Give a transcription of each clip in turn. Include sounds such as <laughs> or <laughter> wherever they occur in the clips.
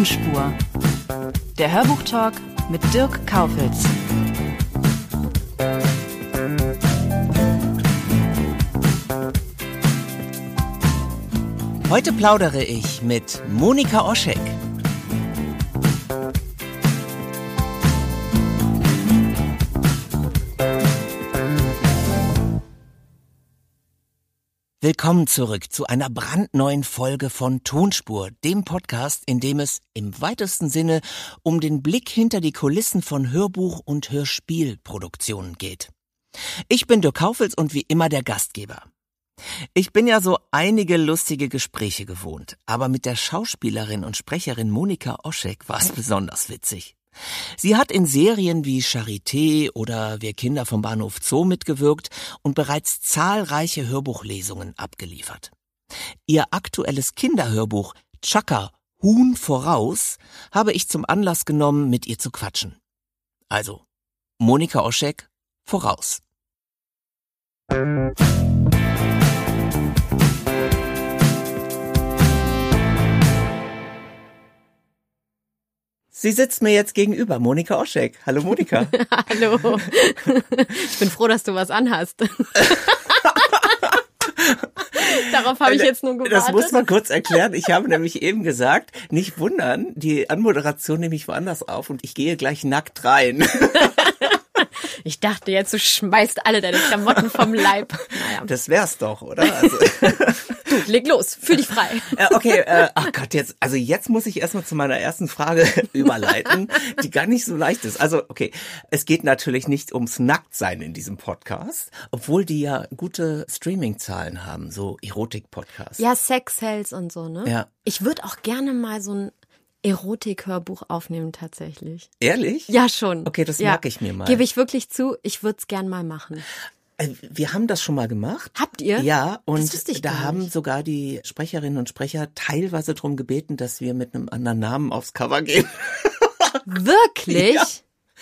Tonspur. Der Hörbuchtalk mit Dirk Kaufitz. Heute plaudere ich mit Monika Oschek. Willkommen zurück zu einer brandneuen Folge von Tonspur, dem Podcast, in dem es im weitesten Sinne um den Blick hinter die Kulissen von Hörbuch- und Hörspielproduktionen geht. Ich bin Dirk Kaufels und wie immer der Gastgeber. Ich bin ja so einige lustige Gespräche gewohnt, aber mit der Schauspielerin und Sprecherin Monika Oschek war es besonders witzig. Sie hat in Serien wie Charité oder Wir Kinder vom Bahnhof Zoo mitgewirkt und bereits zahlreiche Hörbuchlesungen abgeliefert. Ihr aktuelles Kinderhörbuch Chaka Huhn voraus habe ich zum Anlass genommen, mit ihr zu quatschen. Also, Monika Oschek voraus. Sie sitzt mir jetzt gegenüber, Monika Oschek. Hallo Monika. <laughs> Hallo. Ich bin froh, dass du was anhast. <laughs> Darauf habe ich jetzt nur gewartet. Das muss man kurz erklären. Ich habe nämlich eben gesagt, nicht wundern, die Anmoderation nehme ich woanders auf und ich gehe gleich nackt rein. <laughs> Ich dachte jetzt, du schmeißt alle deine Klamotten vom Leib. Naja. Das wär's doch, oder? Also. Du, leg los, fühl dich frei. Äh, okay, äh, ach Gott, jetzt, also jetzt muss ich erstmal zu meiner ersten Frage <laughs> überleiten, die gar nicht so leicht ist. Also, okay, es geht natürlich nicht ums Nacktsein in diesem Podcast, obwohl die ja gute Streaming-Zahlen haben, so Erotik-Podcasts. Ja, Sex Hells und so, ne? Ja. Ich würde auch gerne mal so ein Erotik-Hörbuch aufnehmen tatsächlich. Ehrlich? Ja, schon. Okay, das ja. merke ich mir mal. Gebe ich wirklich zu, ich würde es gern mal machen. Äh, Wir haben das schon mal gemacht. Habt ihr? Ja, und da haben nicht. sogar die Sprecherinnen und Sprecher teilweise darum gebeten, dass wir mit einem anderen Namen aufs Cover gehen. <laughs> Wirklich? Ja.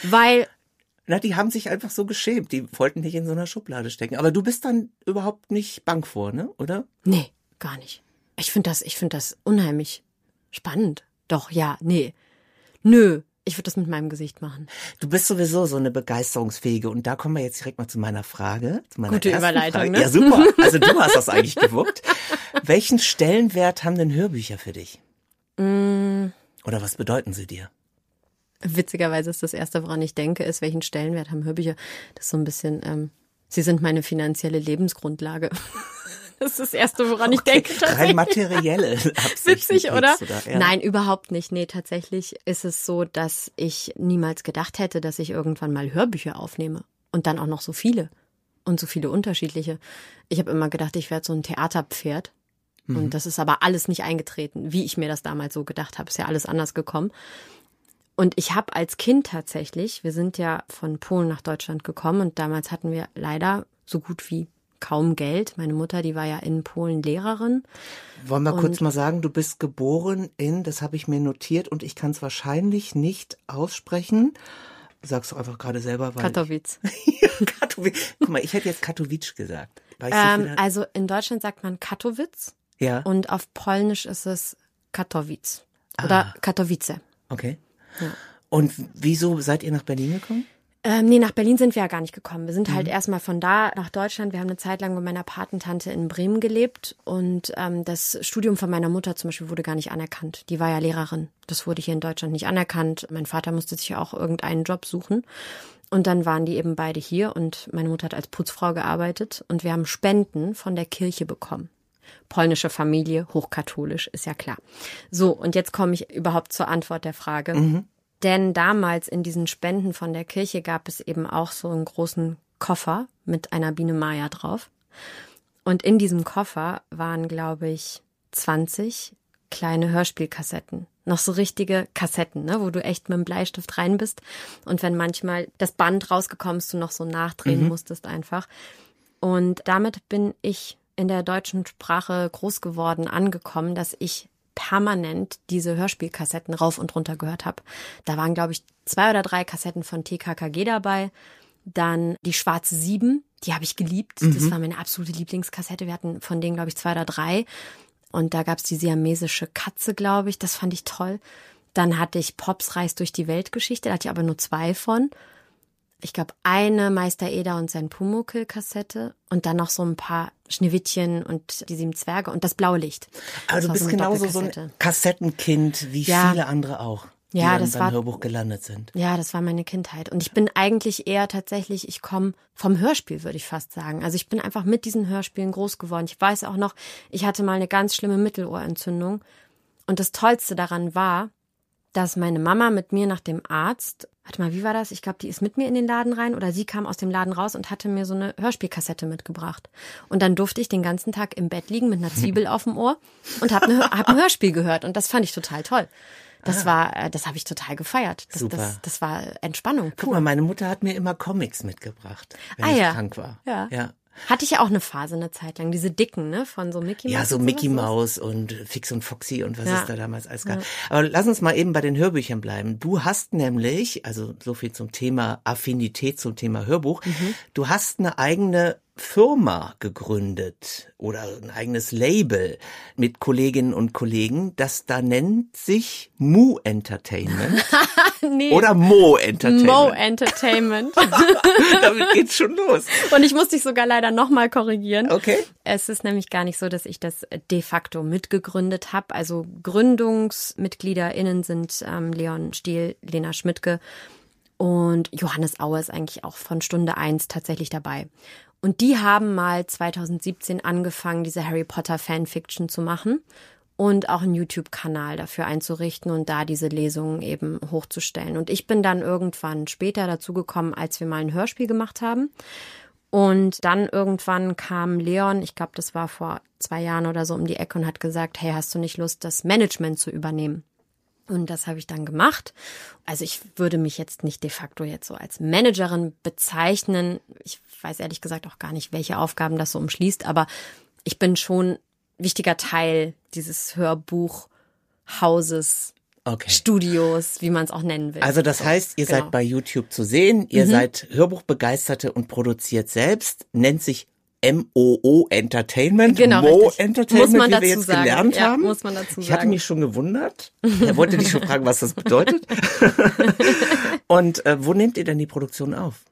Weil, Na, die haben sich einfach so geschämt. Die wollten nicht in so einer Schublade stecken. Aber du bist dann überhaupt nicht bang vor, ne? Oder? nee, gar nicht. Ich finde das, ich finde das unheimlich spannend. Doch, ja, nee. Nö, ich würde das mit meinem Gesicht machen. Du bist sowieso so eine begeisterungsfähige. Und da kommen wir jetzt direkt mal zu meiner Frage. Zu meiner Gute Überleitung, Frage. ne? Ja, super. <laughs> Also du hast das eigentlich gewuppt. Welchen Stellenwert haben denn Hörbücher für dich? Mm, Oder was bedeuten sie dir? witzigerweise ist das Erste, woran ich denke, ist, welchen Stellenwert haben Hörbücher? Das ist so ein bisschen, ähm, sie sind meine finanzielle Lebensgrundlage. <laughs> <laughs> Das ist das Erste, woran ich denke. Rein tatsächlich. materielle <laughs> Absicht. Witzig, oder? da, ja. Nein, überhaupt nicht. Nee, tatsächlich ist es so, dass ich niemals gedacht hätte, dass ich irgendwann mal Hörbücher aufnehme. Und dann auch noch so viele. Und so viele unterschiedliche. Ich habe immer gedacht, ich werde so ein Theaterpferd. Mhm. Und das ist aber alles nicht eingetreten, wie ich mir das damals so gedacht habe. Ist ja alles anders gekommen. Und ich habe als Kind tatsächlich, wir sind ja von Polen nach Deutschland gekommen und damals hatten wir leider so gut wie kaum Geld. Meine Mutter, die war ja in Polen Lehrerin. Wollen wir kurz Und- mal sagen, du bist geboren in, das habe ich mir notiert und ich kann es wahrscheinlich nicht aussprechen. Sagst du einfach gerade selber, weil. Katowice. <laughs> Katowice. Guck mal, ich hätte jetzt Katowice gesagt. Ähm, also in Deutschland sagt man Katowice ja, und auf Polnisch ist es Katowice oder Katowice. okay. Und wieso seid ihr nach Berlin gekommen? Ähm, nee, nach Berlin sind wir ja gar nicht gekommen. Wir Mhm. sind halt erstmal von da nach Deutschland. Wir haben eine Zeit lang bei meiner Patentante in Bremen gelebt und ähm, das Studium von meiner Mutter zum Beispiel wurde gar nicht anerkannt. Die war ja Lehrerin. Das wurde hier in Deutschland nicht anerkannt. Mein Vater musste sich ja auch irgendeinen Job suchen. Und dann waren die eben beide hier und meine Mutter hat als Putzfrau gearbeitet und wir haben Spenden von der Kirche bekommen. Polnische Familie, hochkatholisch, ist ja klar. So, und jetzt komme ich überhaupt zur Antwort der Frage. Denn damals in diesen Spenden von der Kirche gab es eben auch so einen großen Koffer mit einer Biene Maya drauf. Und in diesem Koffer waren, glaube ich, 20 kleine Hörspielkassetten. Noch so richtige Kassetten, ne, wo du echt mit dem Bleistift rein bist. Und wenn manchmal das Band rausgekommen ist, du noch so nachdrehen musstest einfach. Und damit bin ich in der deutschen Sprache groß geworden, angekommen, dass ich permanent diese Hörspielkassetten rauf und runter gehört habe. Da waren, glaube ich, zwei oder drei Kassetten von TKKG dabei. Dann die Schwarze Sieben, die habe ich geliebt. Das war meine absolute Lieblingskassette. Wir hatten von denen, glaube ich, zwei oder drei. Und da gab's die siamesische Katze, glaube ich. Das fand ich toll. Dann hatte ich Pops Reis durch die Weltgeschichte, da hatte ich aber nur zwei von. Ich glaube, eine Meister Eder und sein Pumuckl-Kassette und dann noch so ein paar Schneewittchen und die sieben Zwerge und das blaue Licht. Also du bist so genauso so ein Kassettenkind wie ja. viele andere auch. Die ja, das beim war Hörbuch gelandet sind. Ja, das war meine Kindheit und ich bin eigentlich eher tatsächlich, ich komme vom Hörspiel, würde ich fast sagen. Also ich bin einfach mit diesen Hörspielen groß geworden. Ich weiß auch noch, ich hatte mal eine ganz schlimme Mittelohrentzündung und das tollste daran war, dass meine Mama mit mir nach dem Arzt, warte mal, wie war das? Ich glaube, die ist mit mir in den Laden rein oder sie kam aus dem Laden raus und hatte mir so eine Hörspielkassette mitgebracht. Und dann durfte ich den ganzen Tag im Bett liegen mit einer Zwiebel <laughs> auf dem Ohr und habe ne, hab ein Hörspiel gehört und das fand ich total toll. Das ah. war, äh, das habe ich total gefeiert. Das, Super. Das, das war Entspannung. Guck mal, meine Mutter hat mir immer Comics mitgebracht, wenn ah, ich ja. krank war. Ja. ja. Hatte ich ja auch eine Phase eine Zeit lang, diese dicken, ne, von so Mickey Mouse. Ja, so Mickey Mouse und Fix und Foxy und was ja. ist da damals alles gab. Ja. Aber lass uns mal eben bei den Hörbüchern bleiben. Du hast nämlich, also so viel zum Thema Affinität zum Thema Hörbuch, mhm. du hast eine eigene Firma gegründet oder ein eigenes Label mit Kolleginnen und Kollegen. Das da nennt sich Mu Entertainment <laughs> nee. oder Mo Entertainment. Mo Entertainment. <laughs> Damit geht's schon los. Und ich muss dich sogar leider nochmal korrigieren. Okay. Es ist nämlich gar nicht so, dass ich das de facto mitgegründet habe. Also GründungsmitgliederInnen sind ähm, Leon Stiel, Lena Schmidtke und Johannes Auer ist eigentlich auch von Stunde eins tatsächlich dabei. Und die haben mal 2017 angefangen, diese Harry Potter Fanfiction zu machen und auch einen YouTube-Kanal dafür einzurichten und da diese Lesungen eben hochzustellen. Und ich bin dann irgendwann später dazu gekommen, als wir mal ein Hörspiel gemacht haben. Und dann irgendwann kam Leon, ich glaube, das war vor zwei Jahren oder so um die Ecke und hat gesagt, hey, hast du nicht Lust, das Management zu übernehmen? Und das habe ich dann gemacht. Also ich würde mich jetzt nicht de facto jetzt so als Managerin bezeichnen. Ich weiß ehrlich gesagt auch gar nicht, welche Aufgaben das so umschließt, aber ich bin schon wichtiger Teil dieses Hörbuchhauses. Okay. Studios, wie man es auch nennen will. Also das heißt, ihr genau. seid bei YouTube zu sehen, ihr mhm. seid Hörbuchbegeisterte und produziert selbst, nennt sich MOO Entertainment, genau, Mo richtig. Entertainment, muss man wie wir jetzt sagen. gelernt ja, haben. Muss man dazu sagen. Ich hatte mich schon gewundert. Er wollte dich schon fragen, was das bedeutet. <laughs> Und äh, wo nehmt ihr denn die Produktion auf?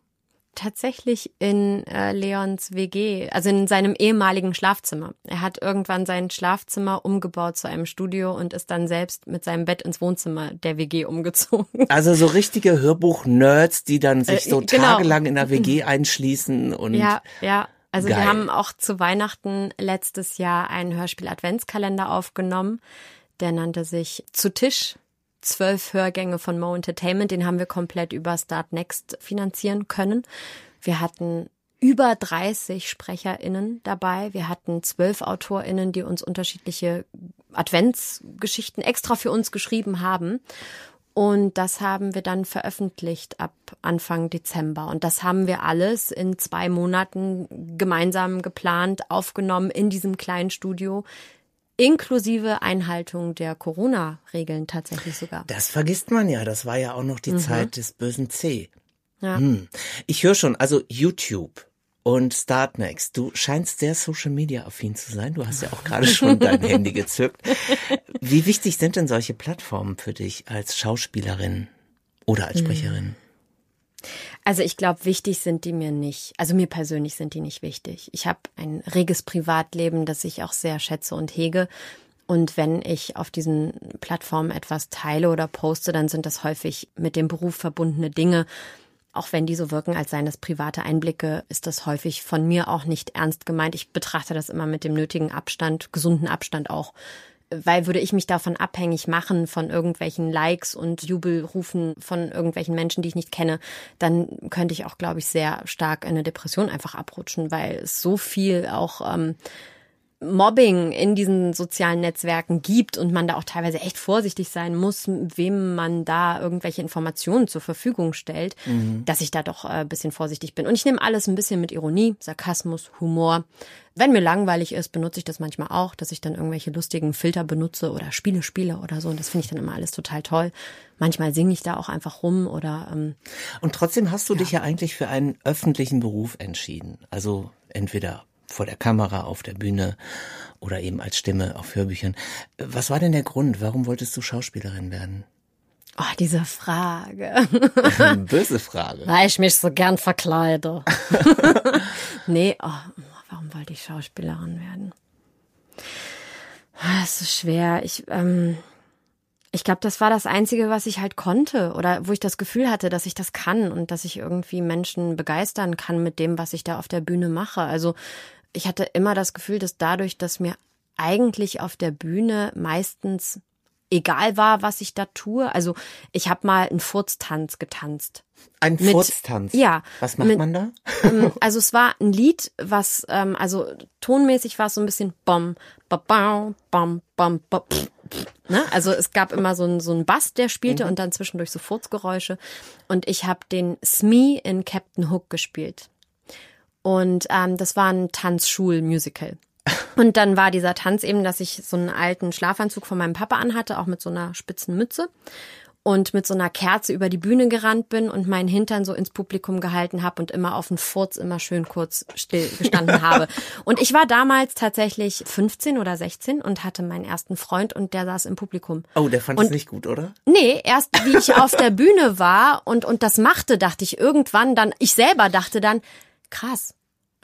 Tatsächlich in äh, Leons WG, also in seinem ehemaligen Schlafzimmer. Er hat irgendwann sein Schlafzimmer umgebaut zu einem Studio und ist dann selbst mit seinem Bett ins Wohnzimmer der WG umgezogen. Also so richtige Hörbuch-Nerds, die dann sich äh, so genau. tagelang in der WG einschließen und ja, ja. Also Geil. wir haben auch zu Weihnachten letztes Jahr einen Hörspiel-Adventskalender aufgenommen. Der nannte sich Zu Tisch. Zwölf Hörgänge von Mo Entertainment. Den haben wir komplett über Start Next finanzieren können. Wir hatten über 30 SprecherInnen dabei. Wir hatten zwölf AutorInnen, die uns unterschiedliche Adventsgeschichten extra für uns geschrieben haben. Und das haben wir dann veröffentlicht ab Anfang Dezember. Und das haben wir alles in zwei Monaten gemeinsam geplant, aufgenommen in diesem kleinen Studio, inklusive Einhaltung der Corona-Regeln tatsächlich sogar. Das vergisst man ja. Das war ja auch noch die mhm. Zeit des bösen C. Ja. Hm. Ich höre schon, also YouTube und Startnext. Du scheinst sehr Social Media affin zu sein. Du hast ja auch gerade schon dein <laughs> Handy gezückt. Wie wichtig sind denn solche Plattformen für dich als Schauspielerin oder als Sprecherin? Also ich glaube, wichtig sind die mir nicht. Also mir persönlich sind die nicht wichtig. Ich habe ein reges Privatleben, das ich auch sehr schätze und hege. Und wenn ich auf diesen Plattformen etwas teile oder poste, dann sind das häufig mit dem Beruf verbundene Dinge auch wenn die so wirken, als seien das private Einblicke, ist das häufig von mir auch nicht ernst gemeint. Ich betrachte das immer mit dem nötigen Abstand, gesunden Abstand auch. Weil würde ich mich davon abhängig machen von irgendwelchen Likes und Jubelrufen von irgendwelchen Menschen, die ich nicht kenne, dann könnte ich auch, glaube ich, sehr stark in eine Depression einfach abrutschen, weil es so viel auch ähm, Mobbing in diesen sozialen Netzwerken gibt und man da auch teilweise echt vorsichtig sein muss, wem man da irgendwelche Informationen zur Verfügung stellt, mhm. dass ich da doch ein äh, bisschen vorsichtig bin. Und ich nehme alles ein bisschen mit Ironie, Sarkasmus, Humor. Wenn mir langweilig ist, benutze ich das manchmal auch, dass ich dann irgendwelche lustigen Filter benutze oder Spiele spiele oder so. Und das finde ich dann immer alles total toll. Manchmal singe ich da auch einfach rum oder. Ähm, und trotzdem hast du ja. dich ja eigentlich für einen öffentlichen Beruf entschieden. Also entweder vor der Kamera, auf der Bühne oder eben als Stimme auf Hörbüchern. Was war denn der Grund? Warum wolltest du Schauspielerin werden? Oh, diese Frage. <laughs> Böse Frage. Weil ich mich so gern verkleide. <laughs> nee, oh, warum wollte ich Schauspielerin werden? Ah, Es ist schwer. Ich, ähm, ich glaube, das war das Einzige, was ich halt konnte oder wo ich das Gefühl hatte, dass ich das kann und dass ich irgendwie Menschen begeistern kann mit dem, was ich da auf der Bühne mache. Also ich hatte immer das Gefühl, dass dadurch, dass mir eigentlich auf der Bühne meistens egal war, was ich da tue. Also ich habe mal einen Furztanz getanzt. Ein Mit- Furztanz. ja, Was macht mit- man da? Ähm, <laughs> also es war ein Lied, was, ähm, also tonmäßig war es so ein bisschen bom, ba, bam, ba, pff, pff, ne? Also es gab immer so einen so einen Bass, der spielte und dann zwischendurch so Furzgeräusche. Und ich habe den Smee in Captain Hook gespielt. Und ähm, das war ein Tanzschul-Musical. Und dann war dieser Tanz eben, dass ich so einen alten Schlafanzug von meinem Papa anhatte, auch mit so einer spitzen Mütze und mit so einer Kerze über die Bühne gerannt bin und meinen Hintern so ins Publikum gehalten habe und immer auf den Furz immer schön kurz still gestanden habe. <laughs> Und ich war damals tatsächlich 15 oder 16 und hatte meinen ersten Freund und der saß im Publikum. Oh, der fand es nicht gut, oder? Nee, erst wie ich auf der Bühne war und, und das machte, dachte ich irgendwann dann, ich selber dachte dann, krass.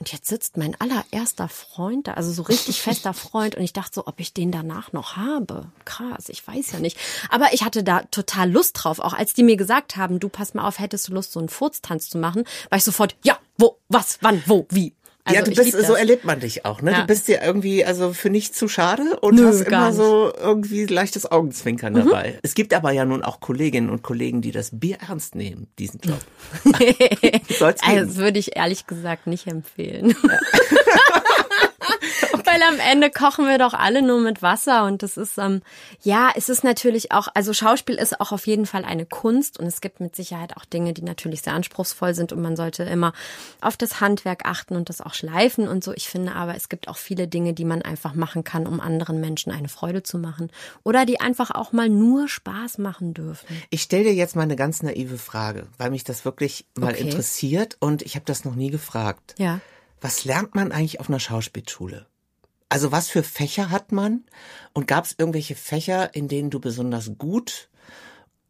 Und jetzt sitzt mein allererster Freund da, also so richtig <laughs> fester Freund. Und ich dachte so, ob ich den danach noch habe. Krass, ich weiß ja nicht. Aber ich hatte da total Lust drauf. Auch als die mir gesagt haben, du pass mal auf, hättest du Lust, so einen Furztanz zu machen, war ich sofort, ja, wo, was, wann, wo, wie. Also ja, du bist, so erlebt man dich auch, ne? Ja. Du bist dir irgendwie, also für nichts zu schade und Nö, hast immer so irgendwie leichtes Augenzwinkern dabei. Es gibt aber ja nun auch Kolleginnen und Kollegen, die das Bier ernst nehmen, diesen Job. <laughs> Also das würde ich ehrlich gesagt nicht empfehlen. <laughs> Weil am Ende kochen wir doch alle nur mit Wasser und das ist, ähm, ja, es ist natürlich auch, also Schauspiel ist auch auf jeden Fall eine Kunst und es gibt mit Sicherheit auch Dinge, die natürlich sehr anspruchsvoll sind und man sollte immer auf das Handwerk achten und das auch schleifen und so. Ich finde aber, es gibt auch viele Dinge, die man einfach machen kann, um anderen Menschen eine Freude zu machen oder die einfach auch mal nur Spaß machen dürfen. Ich stelle dir jetzt mal eine ganz naive Frage, weil mich das wirklich mal Okay. interessiert und ich habe das noch nie gefragt. Ja. Was lernt man eigentlich auf einer Schauspielschule? Also was für Fächer hat man? Und gab es irgendwelche Fächer, in denen du besonders gut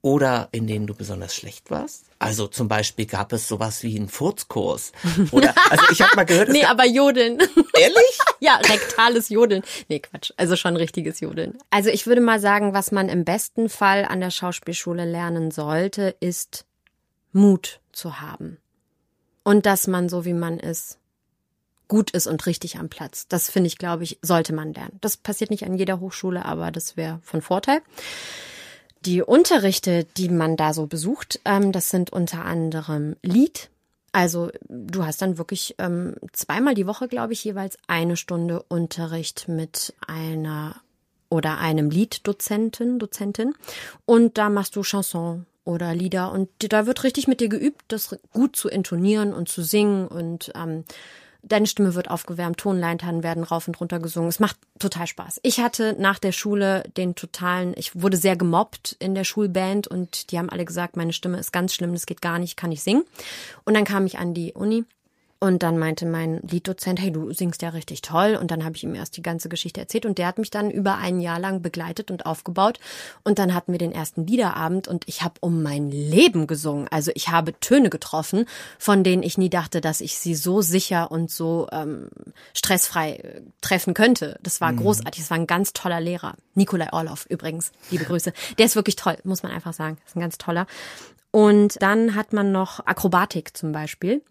oder in denen du besonders schlecht warst? Also zum Beispiel gab es sowas wie einen Furzkurs. Oder <laughs> also ich habe mal gehört, Nee, aber Jodeln. ehrlich? <laughs> Ja, rektales Jodeln. Nee, Quatsch. Also schon richtiges Jodeln. Also ich würde mal sagen, was man im besten Fall an der Schauspielschule lernen sollte, ist Mut zu haben. Und dass man so wie man ist, gut ist und richtig am Platz. Das finde ich, glaube ich, sollte man lernen. Das passiert nicht an jeder Hochschule, aber das wäre von Vorteil. Die Unterrichte, die man da so besucht, ähm, das sind unter anderem Lied. Also du hast dann wirklich ähm, zweimal die Woche, glaube ich, jeweils eine Stunde Unterricht mit einer oder einem Lieddozenten, Dozentin. Und da machst du Chanson oder Lieder und da wird richtig mit dir geübt, das gut zu intonieren und zu singen und ähm, Deine Stimme wird aufgewärmt, Tonleitern werden rauf und runter gesungen. Es macht total Spaß. Ich hatte nach der Schule den totalen, ich wurde sehr gemobbt in der Schulband und die haben alle gesagt, meine Stimme ist ganz schlimm, das geht gar nicht, kann ich singen. Und dann kam ich an die Uni und dann meinte mein Lieddozent, hey, du singst ja richtig toll. Und dann habe ich ihm erst die ganze Geschichte erzählt und der hat mich dann über ein Jahr lang begleitet und aufgebaut. Und dann hatten wir den ersten Liederabend und ich habe um mein Leben gesungen. Also ich habe Töne getroffen, von denen ich nie dachte, dass ich sie so sicher und so ähm, stressfrei äh, treffen könnte. Das war großartig. Das war ein ganz toller Lehrer. Nikolai Orloff übrigens, liebe Grüße. Der ist wirklich toll, muss man einfach sagen. Das ist ein ganz toller. Und dann hat man noch Akrobatik zum Beispiel.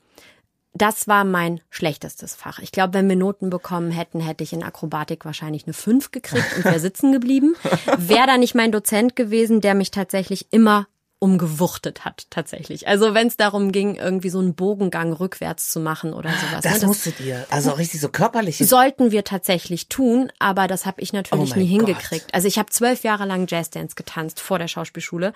Das war mein schlechtestes Fach. Ich glaube, wenn wir Noten bekommen hätten, hätte ich in Akrobatik wahrscheinlich eine 5 gekriegt und wäre sitzen geblieben. <laughs> Wäre da nicht mein Dozent gewesen, der mich tatsächlich immer umgewuchtet hat, tatsächlich. Also wenn es darum ging, irgendwie so einen Bogengang rückwärts zu machen oder sowas. Das ne, musstet ihr. Also richtig so körperlich. sollten wir tatsächlich tun, aber das habe ich natürlich Oh nie Gott. hingekriegt. Also ich habe zwölf Jahre lang Jazzdance getanzt vor der Schauspielschule,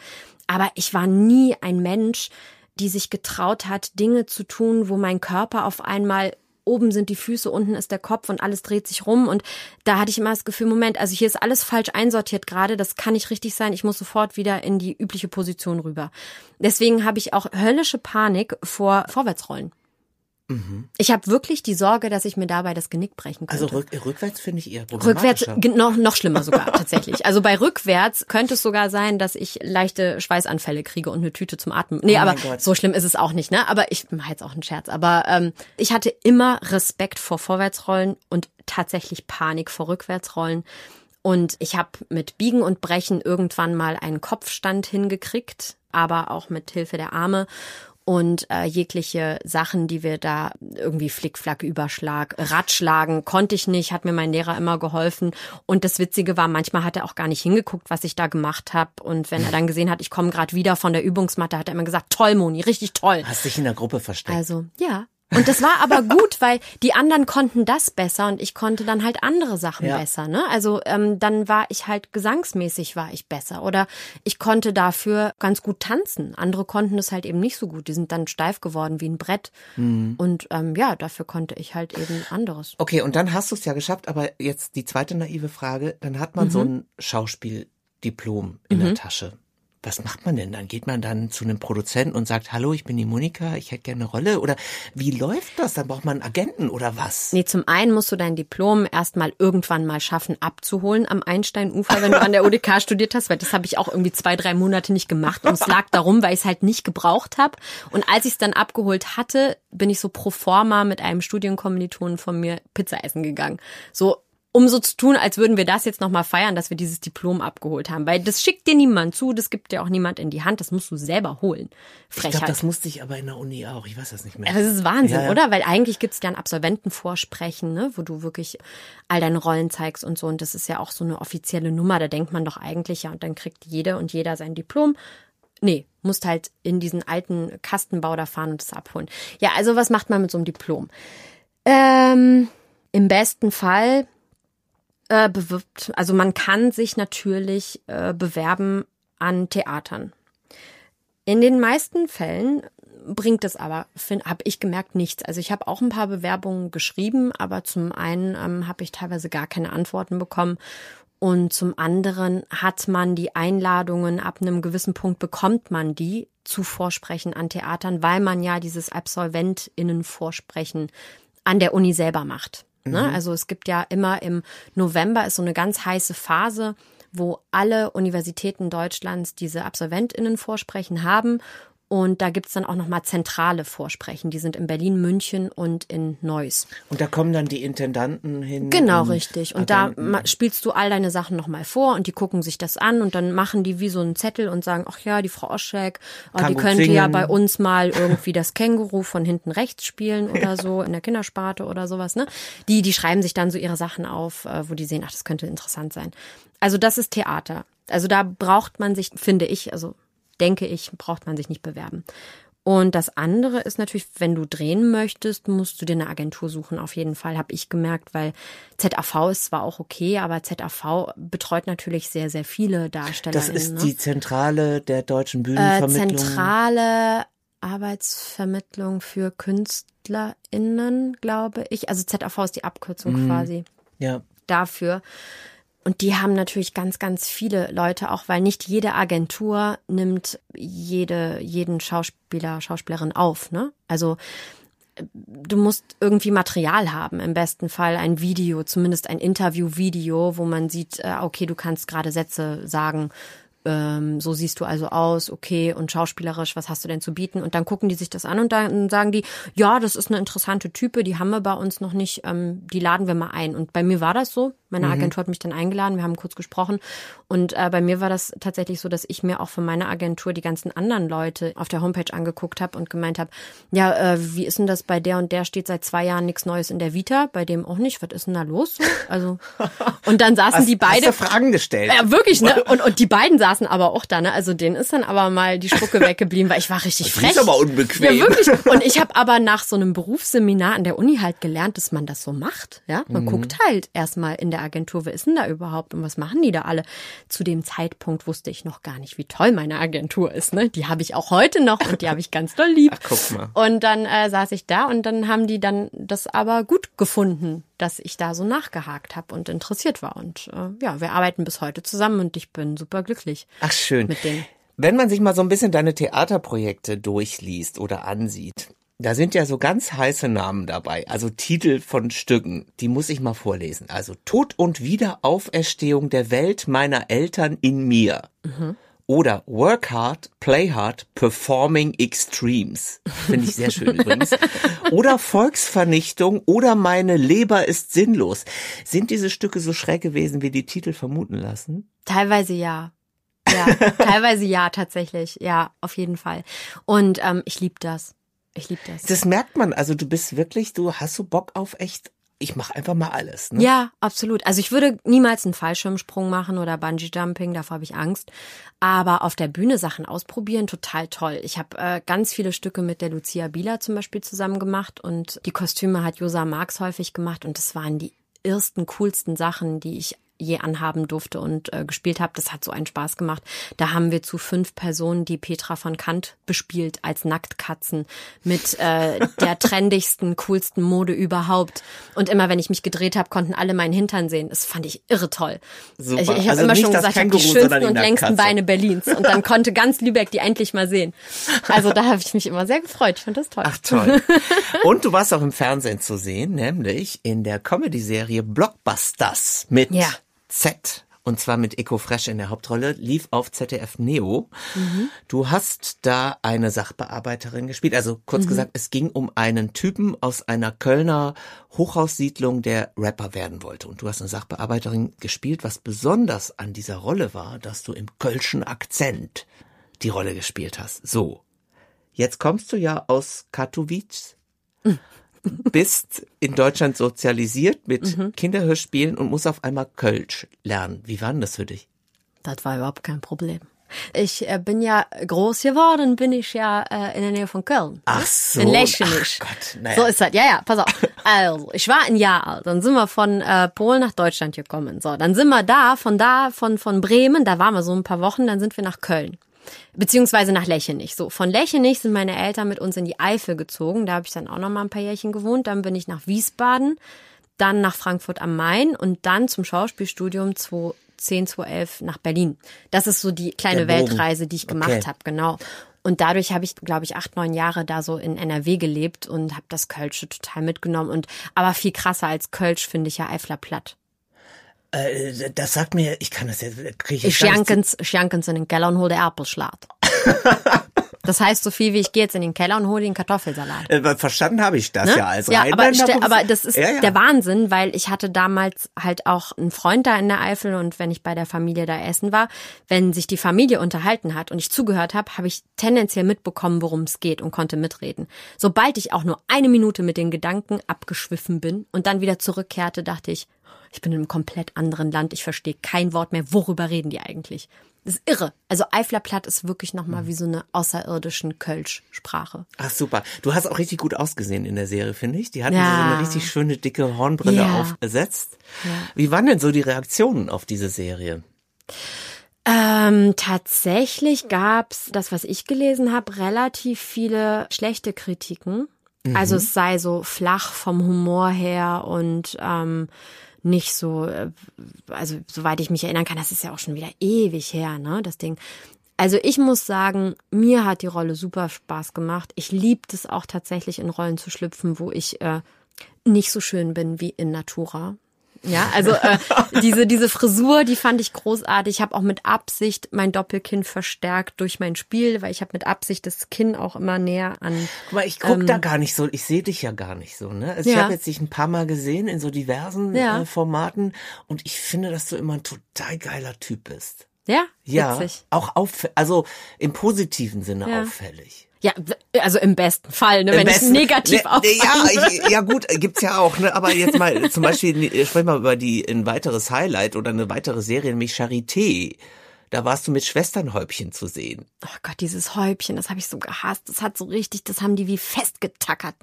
aber ich war nie ein Mensch, die sich getraut hat, Dinge zu tun, wo mein Körper auf einmal oben sind die Füße, unten ist der Kopf und alles dreht sich rum und da hatte ich immer das Gefühl, Moment, also hier ist alles falsch einsortiert gerade, das kann nicht richtig sein, ich muss sofort wieder in die übliche Position rüber. Deswegen habe ich auch höllische Panik vor Vorwärtsrollen. Mhm. Ich habe wirklich die Sorge, dass ich mir dabei das Genick brechen könnte. Also rück, rückwärts finde ich eher Rückwärts noch, noch schlimmer sogar <laughs> tatsächlich. Also bei rückwärts könnte es sogar sein, dass ich leichte Schweißanfälle kriege und eine Tüte zum Atmen. Nee, oh aber Gott. so schlimm ist es auch nicht, ne? Aber ich mache jetzt auch einen Scherz. Aber ähm, ich hatte immer Respekt vor Vorwärtsrollen und tatsächlich Panik vor Rückwärtsrollen. Und ich habe mit Biegen und Brechen irgendwann mal einen Kopfstand hingekriegt, aber auch mit Hilfe der Arme und äh, jegliche Sachen, die wir da irgendwie Flickflack, Überschlag, Ratschlagen, konnte ich nicht, hat mir mein Lehrer immer geholfen. Und das Witzige war, manchmal hat er auch gar nicht hingeguckt, was ich da gemacht habe. Und wenn er dann gesehen hat, ich komme gerade wieder von der Übungsmatte, hat er immer gesagt, toll, Moni, richtig toll. Hast dich in der Gruppe versteckt. Also, ja. Und das war aber <laughs> gut, weil die anderen konnten das besser und ich konnte dann halt andere Sachen ja. besser. Ne? Also ähm, dann war ich halt gesangsmäßig war ich besser oder ich konnte dafür ganz gut tanzen. Andere konnten es halt eben nicht so gut. Die sind dann steif geworden wie ein Brett. Mhm. Und ähm, ja, dafür konnte ich halt eben anderes. Okay, und dann hast du es ja geschafft. Aber jetzt die zweite naive Frage: Dann hat man mhm. so ein Schauspieldiplom in mhm. der Tasche was macht man denn dann? Geht man dann zu einem Produzenten und sagt, hallo, ich bin die Monika, ich hätte gerne eine Rolle? Oder wie läuft das? Dann braucht man einen Agenten oder was? Nee, zum einen musst du dein Diplom erstmal irgendwann mal schaffen abzuholen am Einsteinufer, wenn du an der ODK <laughs> studiert hast, weil das habe ich auch irgendwie zwei, drei Monate nicht gemacht und es lag darum, weil ich es halt nicht gebraucht habe. Und als ich es dann abgeholt hatte, bin ich so pro forma mit einem Studienkommilitonen von mir Pizza essen gegangen. So um so zu tun, als würden wir das jetzt nochmal feiern, dass wir dieses Diplom abgeholt haben. Weil das schickt dir niemand zu, das gibt dir auch niemand in die Hand, das musst du selber holen. Frechheit. Ich glaube, das musste ich aber in der Uni auch, ich weiß das nicht mehr. Das ist Wahnsinn, ja, ja. oder? Weil eigentlich gibt's ja ein Absolventenvorsprechen, ne? wo du wirklich all deine Rollen zeigst und so. Und das ist ja auch so eine offizielle Nummer, da denkt man doch eigentlich, ja, und dann kriegt jede und jeder sein Diplom. Nee, musst halt in diesen alten Kastenbau da fahren und das abholen. Ja, also was macht man mit so einem Diplom? Ähm, Im besten Fall äh, bewirbt, also man kann sich natürlich äh, bewerben an Theatern. In den meisten Fällen bringt es aber, habe ich gemerkt, nichts. Also ich habe auch ein paar Bewerbungen geschrieben, aber zum einen ähm, habe ich teilweise gar keine Antworten bekommen und zum anderen hat man die Einladungen ab einem gewissen Punkt bekommt man die zu Vorsprechen an Theatern, weil man ja dieses Absolventinnenvorsprechen an der Uni selber macht. Ne? Mhm. Also es gibt ja immer im November ist so eine ganz heiße Phase, wo alle Universitäten Deutschlands diese AbsolventInnen-Vorsprechen haben und da gibt's dann auch nochmal zentrale Vorsprechen. Die sind in Berlin, München und in Neuss. Und da kommen dann die Intendanten hin. Genau, und richtig. Und Agenten. da spielst du all deine Sachen nochmal vor und die gucken sich das an und dann machen die wie so einen Zettel und sagen, ach ja, die Frau Oschek, oh, die könnte singen. ja bei uns mal irgendwie das Känguru von hinten rechts spielen oder so in der Kindersparte oder sowas. Ne? Die, die schreiben sich dann so ihre Sachen auf, äh, wo die sehen, ach, das könnte interessant sein. Also das ist Theater. Also da braucht man sich, finde ich, also denke ich, braucht man sich nicht bewerben. Und das andere ist natürlich, wenn du drehen möchtest, musst du dir eine Agentur suchen. Auf jeden Fall habe ich gemerkt, weil ZAV ist zwar auch okay, aber ZAV betreut natürlich sehr, sehr viele Darsteller. Das ist ne? die Zentrale der deutschen Bühnenvermittlung. Äh, zentrale Arbeitsvermittlung für KünstlerInnen, glaube ich. Also ZAV ist die Abkürzung mhm. quasi. Ja. Dafür. Und die haben natürlich ganz, ganz viele Leute, auch weil nicht jede Agentur nimmt jede, jeden Schauspieler, Schauspielerin auf, ne? Also, du musst irgendwie Material haben, im besten Fall ein Video, zumindest ein Interview-Video, wo man sieht, äh, okay, du kannst gerade Sätze sagen, ähm, so siehst du also aus, okay, und schauspielerisch, was hast du denn zu bieten? Und dann gucken die sich das an und dann sagen die, ja, das ist eine interessante Type, die haben wir bei uns noch nicht, ähm, die laden wir mal ein. Und bei mir war das so. Meine mhm. Agentur hat mich dann eingeladen, wir haben kurz gesprochen. Und äh, bei mir war das tatsächlich so, dass ich mir auch von meiner Agentur die ganzen anderen Leute auf der Homepage angeguckt habe und gemeint habe, ja, äh, wie ist denn das bei der und der steht seit zwei Jahren nichts Neues in der Vita, bei dem auch nicht. Was ist denn da los? Also <laughs> und dann saßen hast, die beide. Hast du Fragen gestellt? Ja, wirklich, ne? <laughs> Und, und die beiden saßen aber auch da, ne? Also denen ist dann aber mal die Spucke <laughs> weggeblieben, weil ich war richtig das frech. Das ist aber unbequem. Ja, wirklich. Und ich habe aber nach so einem Berufsseminar an der Uni halt gelernt, dass man das so macht. Ja, man mhm. guckt halt erstmal in der Agentur, wer ist denn da überhaupt und was machen die da alle? Zu dem Zeitpunkt wusste ich noch gar nicht, wie toll meine Agentur ist. Ne? Die habe ich auch heute noch und die habe ich ganz doll lieb. <laughs> Ach, guck mal. Und dann äh, saß ich da und dann haben die dann das aber gut gefunden, dass ich da so nachgehakt habe und interessiert war. Und äh, ja, wir arbeiten bis heute zusammen und ich bin super glücklich. Ach schön. Mit denen. Wenn man sich mal so ein bisschen deine Theaterprojekte durchliest oder ansieht, Da sind ja so ganz heiße Namen dabei, also Titel von Stücken, die muss ich mal vorlesen. Also Tod und Wiederauferstehung der Welt meiner Eltern in mir. Mhm. Oder Work Hard, Play Hard, Performing Extremes. Finde ich sehr schön <laughs> übrigens. Oder Volksvernichtung oder Meine Leber ist sinnlos. Sind diese Stücke so schräg gewesen, wie die Titel vermuten lassen? Teilweise ja. Ja, <laughs> teilweise ja, tatsächlich. Ja, auf jeden Fall. Und ähm, ich liebe das. Ich liebe das. Das merkt man. Also du bist wirklich, du hast so Bock auf echt ich mache einfach mal alles. Ne? Ja, absolut. Also ich würde niemals einen Fallschirmsprung machen oder Bungee Jumping, davor habe ich Angst. Aber auf der Bühne Sachen ausprobieren, total toll. Ich habe äh, ganz viele Stücke mit der Lucia Bieler zum Beispiel zusammen gemacht und die Kostüme hat Josa Marx häufig gemacht und das waren die ersten, coolsten Sachen, die ich je anhaben durfte und äh, gespielt habe. Das hat so einen Spaß gemacht. Da haben wir zu fünf Personen die Petra von Kant bespielt als Nacktkatzen mit äh, <laughs> der trendigsten, coolsten Mode überhaupt. Und immer wenn ich mich gedreht habe, konnten alle meinen Hintern sehen. Das fand ich irre toll. Super. Ich, ich habe also immer schon gesagt, ich habe die schönsten und längsten Beine Berlins. Und dann <laughs> konnte ganz Lübeck die endlich mal sehen. Also da habe ich mich immer sehr gefreut. Ich fand das toll. Ach toll. Und du warst auch im Fernsehen zu sehen, nämlich in der Comedy-Serie Blockbusters mit ja. Z und zwar mit Eco Fresh in der Hauptrolle, lief auf ZDF Neo. Mhm. Du hast da eine Sachbearbeiterin gespielt. Also kurz mhm. gesagt, es ging um einen Typen aus einer Kölner Hochhaussiedlung, der Rapper werden wollte. Und du hast eine Sachbearbeiterin gespielt. Was besonders an dieser Rolle war, dass du im kölschen Akzent die Rolle gespielt hast. So. Jetzt kommst du ja aus Katowice. Mhm bist in Deutschland sozialisiert mit mhm. Kinderhörspielen und musst auf einmal Kölsch lernen. Wie war denn das für dich? Das war überhaupt kein Problem. Ich äh, bin ja groß geworden, bin ich ja äh, in der Nähe von Köln. Ach so. In Lechenich. Gott, naja. So ist das. Ja, ja, pass auf. <laughs> Also, ich war ein Jahr alt. Dann sind wir von äh, Polen nach Deutschland gekommen. So, dann sind wir da, von da, von, von Bremen, da waren wir so ein paar Wochen, dann sind wir nach Köln beziehungsweise nach Lechenich. So, von Lechenich sind meine Eltern mit uns in die Eifel gezogen. Da habe ich dann auch noch mal ein paar Jährchen gewohnt. Dann bin ich nach Wiesbaden, dann nach Frankfurt am Main und dann zum Schauspielstudium 2010, 2011 nach Berlin. Das ist so die kleine Weltreise, die ich gemacht okay. habe, genau. Und dadurch habe ich, glaube ich, acht, neun Jahre da so in NRW gelebt und habe das Kölsche total mitgenommen. Und aber viel krasser als Kölsch finde ich ja Eifler Platt. Äh, das sagt mir, ich kann das jetzt, kriege ich Schankens, Schankens in den Keller und hole den Erpelschlat. <laughs> Das heißt so viel wie ich gehe jetzt in den Keller und hole den Kartoffelsalat. Äh, verstanden habe ich das ne? ja als ja, aber, aber das ist ja, ja. der Wahnsinn, weil ich hatte damals halt auch einen Freund da in der Eifel und wenn ich bei der Familie da essen war, wenn sich die Familie unterhalten hat und ich zugehört habe, habe ich tendenziell mitbekommen, worum es geht und konnte mitreden. Sobald ich auch nur eine Minute mit den Gedanken abgeschwiffen bin und dann wieder zurückkehrte, dachte ich, ich bin in einem komplett anderen Land, ich verstehe kein Wort mehr, worüber reden die eigentlich? Das ist irre. Also Eifler Platt ist wirklich nochmal mhm. wie so eine außerirdischen Kölsch-Sprache. Ach super. Du hast auch richtig gut ausgesehen in der Serie, finde ich. Die hatten ja. so eine richtig schöne dicke Hornbrille ja. aufgesetzt. Ja. Wie waren denn so die Reaktionen auf diese Serie? Ähm, tatsächlich gab's das, was ich gelesen habe, relativ viele schlechte Kritiken. Mhm. Also es sei so flach vom Humor her und ähm, nicht so, äh, also soweit ich mich erinnern kann, das ist ja auch schon wieder ewig her, ne, das Ding. Also ich muss sagen, mir hat die Rolle super Spaß gemacht. Ich liebe es auch tatsächlich in Rollen zu schlüpfen, wo ich äh, nicht so schön bin wie in Natura. Ja, also äh, diese diese Frisur, die fand ich großartig. Ich habe auch mit Absicht mein Doppelkinn verstärkt durch mein Spiel, weil ich habe mit Absicht das Kinn auch immer näher an. Guck mal, ich guck ähm, da gar nicht so, ich sehe dich ja gar nicht so, ne? Also ja. ich habe jetzt dich ein paar Mal gesehen in so diversen ja. äh, Formaten und ich finde, dass du immer ein total geiler Typ bist. Ja, ja, witzig. auch auff also im positiven Sinne ja. auffällig. Ja, also im besten Fall, ne, Im wenn besten, ich negativ ne, ne, ja, ja gut, gibt's ja auch, ne, aber jetzt mal zum Beispiel, sprechen wir über die ein weiteres Highlight oder eine weitere Serie, nämlich Charité. Da warst du mit Schwesternhäubchen zu sehen. Oh Gott, dieses Häubchen, das habe ich so gehasst. Das hat so richtig, das haben die wie festgetackert.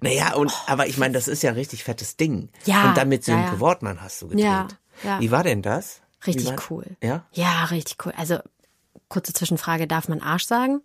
Naja, und oh, aber ich meine, das ist ja richtig fettes Ding. Ja. Und dann mit Sönke ja, ja. Wortmann hast du gedreht. Ja, ja. Wie war denn das? Richtig cool. Ja? Ja, richtig cool. Also, kurze Zwischenfrage, darf man Arsch sagen?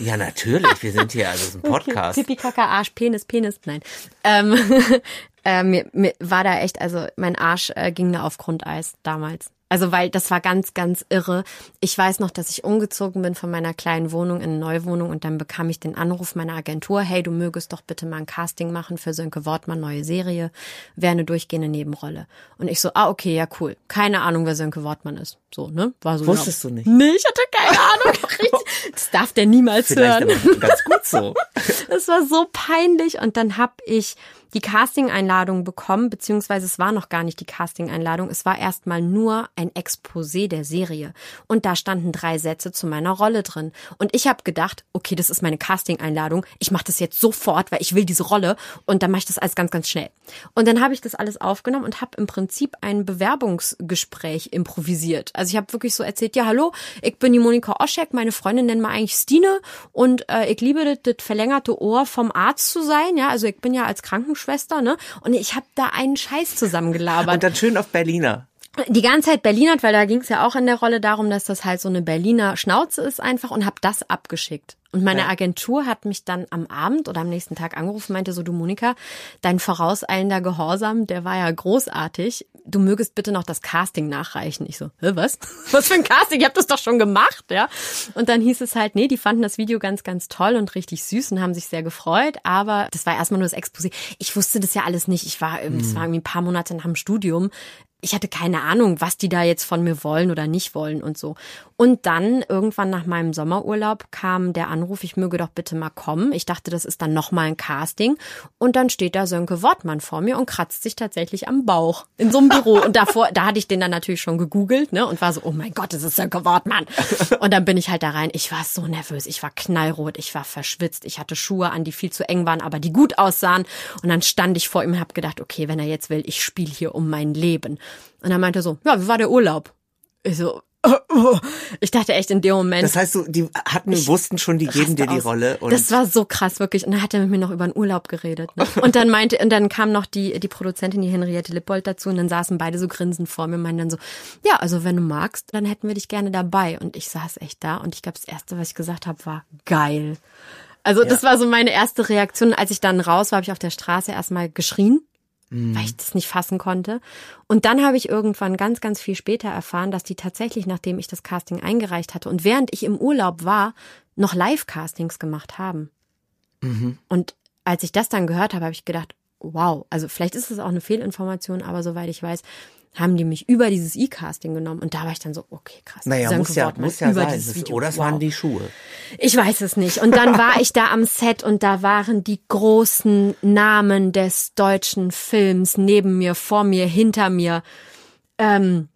Ja, natürlich. Wir sind hier, also ein Podcast. Pipi, Kaka, Arsch, Penis, Penis. Nein. Ähm, <laughs> äh, mir, mir war da echt, also mein Arsch äh, ging da auf Grundeis damals. Also weil das war ganz, ganz irre. Ich weiß noch, dass ich umgezogen bin von meiner kleinen Wohnung in eine Neuwohnung und dann bekam ich den Anruf meiner Agentur, hey, du mögest doch bitte mal ein Casting machen für Sönke Wortmann, neue Serie, wäre eine durchgehende Nebenrolle. Und ich so, ah, okay, ja, cool. Keine Ahnung, wer Sönke Wortmann ist. So, ne? War so. Wusstest ja. du nicht? Nee, ich hatte keine <laughs> Ahnung. das darf der niemals Vielleicht hören. Ganz gut so. <laughs> Das war so peinlich und dann hab ich die Casting-Einladung bekommen, beziehungsweise es war noch gar nicht die Casting-Einladung, es war erstmal nur ein Exposé der Serie. Und da standen drei Sätze zu meiner Rolle drin. Und ich habe gedacht, okay, das ist meine Casting-Einladung, ich mache das jetzt sofort, weil ich will diese Rolle und dann mache ich das alles ganz, ganz schnell. Und dann habe ich das alles aufgenommen und habe im Prinzip ein Bewerbungsgespräch improvisiert. Also ich habe wirklich so erzählt, ja, hallo, ich bin die Monika Oschek, meine Freundin nennt mal eigentlich Stine und äh, ich liebe das, das verlängerte Ohr vom Arzt zu sein, ja, also ich bin ja als Krankenschwester Krankenschwester, ne? Und ich habe da einen Scheiß zusammengelabert. Und dann schön auf Berliner. Die ganze Zeit Berlinert, weil da ging es ja auch in der Rolle darum, dass das halt so eine Berliner Schnauze ist einfach und habe das abgeschickt. Und meine ja. Agentur hat mich dann am Abend oder am nächsten Tag angerufen, meinte so, du Monika, dein vorauseilender Gehorsam, der war ja großartig. Du mögest bitte noch das Casting nachreichen. Ich so, Hä, was? <laughs> Was für ein Casting? Ich hab das doch schon gemacht, ja. Und dann hieß es halt, nee, die fanden das Video ganz, ganz toll und richtig süß und haben sich sehr gefreut. Aber das war erstmal nur das Exposé. Ich wusste das ja alles nicht. Ich war, mhm. das war irgendwie ein paar Monate nach dem Studium ich hatte keine Ahnung, was die da jetzt von mir wollen oder nicht wollen und so. Und dann irgendwann nach meinem Sommerurlaub kam der Anruf, ich möge doch bitte mal kommen. Ich dachte, das ist dann nochmal ein Casting. Und dann steht da Sönke Wortmann vor mir und kratzt sich tatsächlich am Bauch in so einem Büro. Und davor, da hatte ich den dann natürlich schon gegoogelt, ne, und war so, oh mein Gott, das ist Sönke Wortmann. Und dann bin ich halt da rein. Ich war so nervös, ich war knallrot, ich war verschwitzt, ich hatte Schuhe an, die viel zu eng waren, aber die gut aussahen. Und dann stand ich vor ihm und habe gedacht, okay, wenn er jetzt will, ich spiele hier um mein Leben. Und er meinte so, ja, wie war der Urlaub? Ich so, <laughs> ich dachte echt in dem Moment. Das heißt, so, die hatten, wussten schon, die geben dir die aus. Rolle. Und das war so krass, wirklich. Und dann hat er mit mir noch über den Urlaub geredet. Ne? <laughs> Und dann meinte, und dann kam noch die, die Produzentin, die Henriette Lippold dazu, und dann saßen beide so grinsend vor mir und meinten dann so, ja, also wenn du magst, dann hätten wir dich gerne dabei. Und ich saß echt da und ich glaube, das erste, was ich gesagt habe, war geil. Also ja. das war so meine erste Reaktion. Als ich dann raus war, habe ich auf der Straße erstmal geschrien mhm. weil ich das nicht fassen konnte. Und dann habe ich irgendwann ganz, ganz viel später erfahren, dass die tatsächlich, nachdem ich das Casting eingereicht hatte und während ich im Urlaub war, noch Live-Castings gemacht haben. Mhm. Und als ich das dann gehört habe, habe ich gedacht, wow, also vielleicht ist es auch eine Fehlinformation, aber soweit ich weiß, haben die mich über dieses E-Casting genommen und da war ich dann so, okay, krass. Naja, muss ja, muss ja sein. Ist, oder es wow. waren die Schuhe. Ich weiß es nicht. Und dann war ich da am Set und da waren die großen Namen des deutschen Films neben mir, vor mir, hinter mir. Ähm,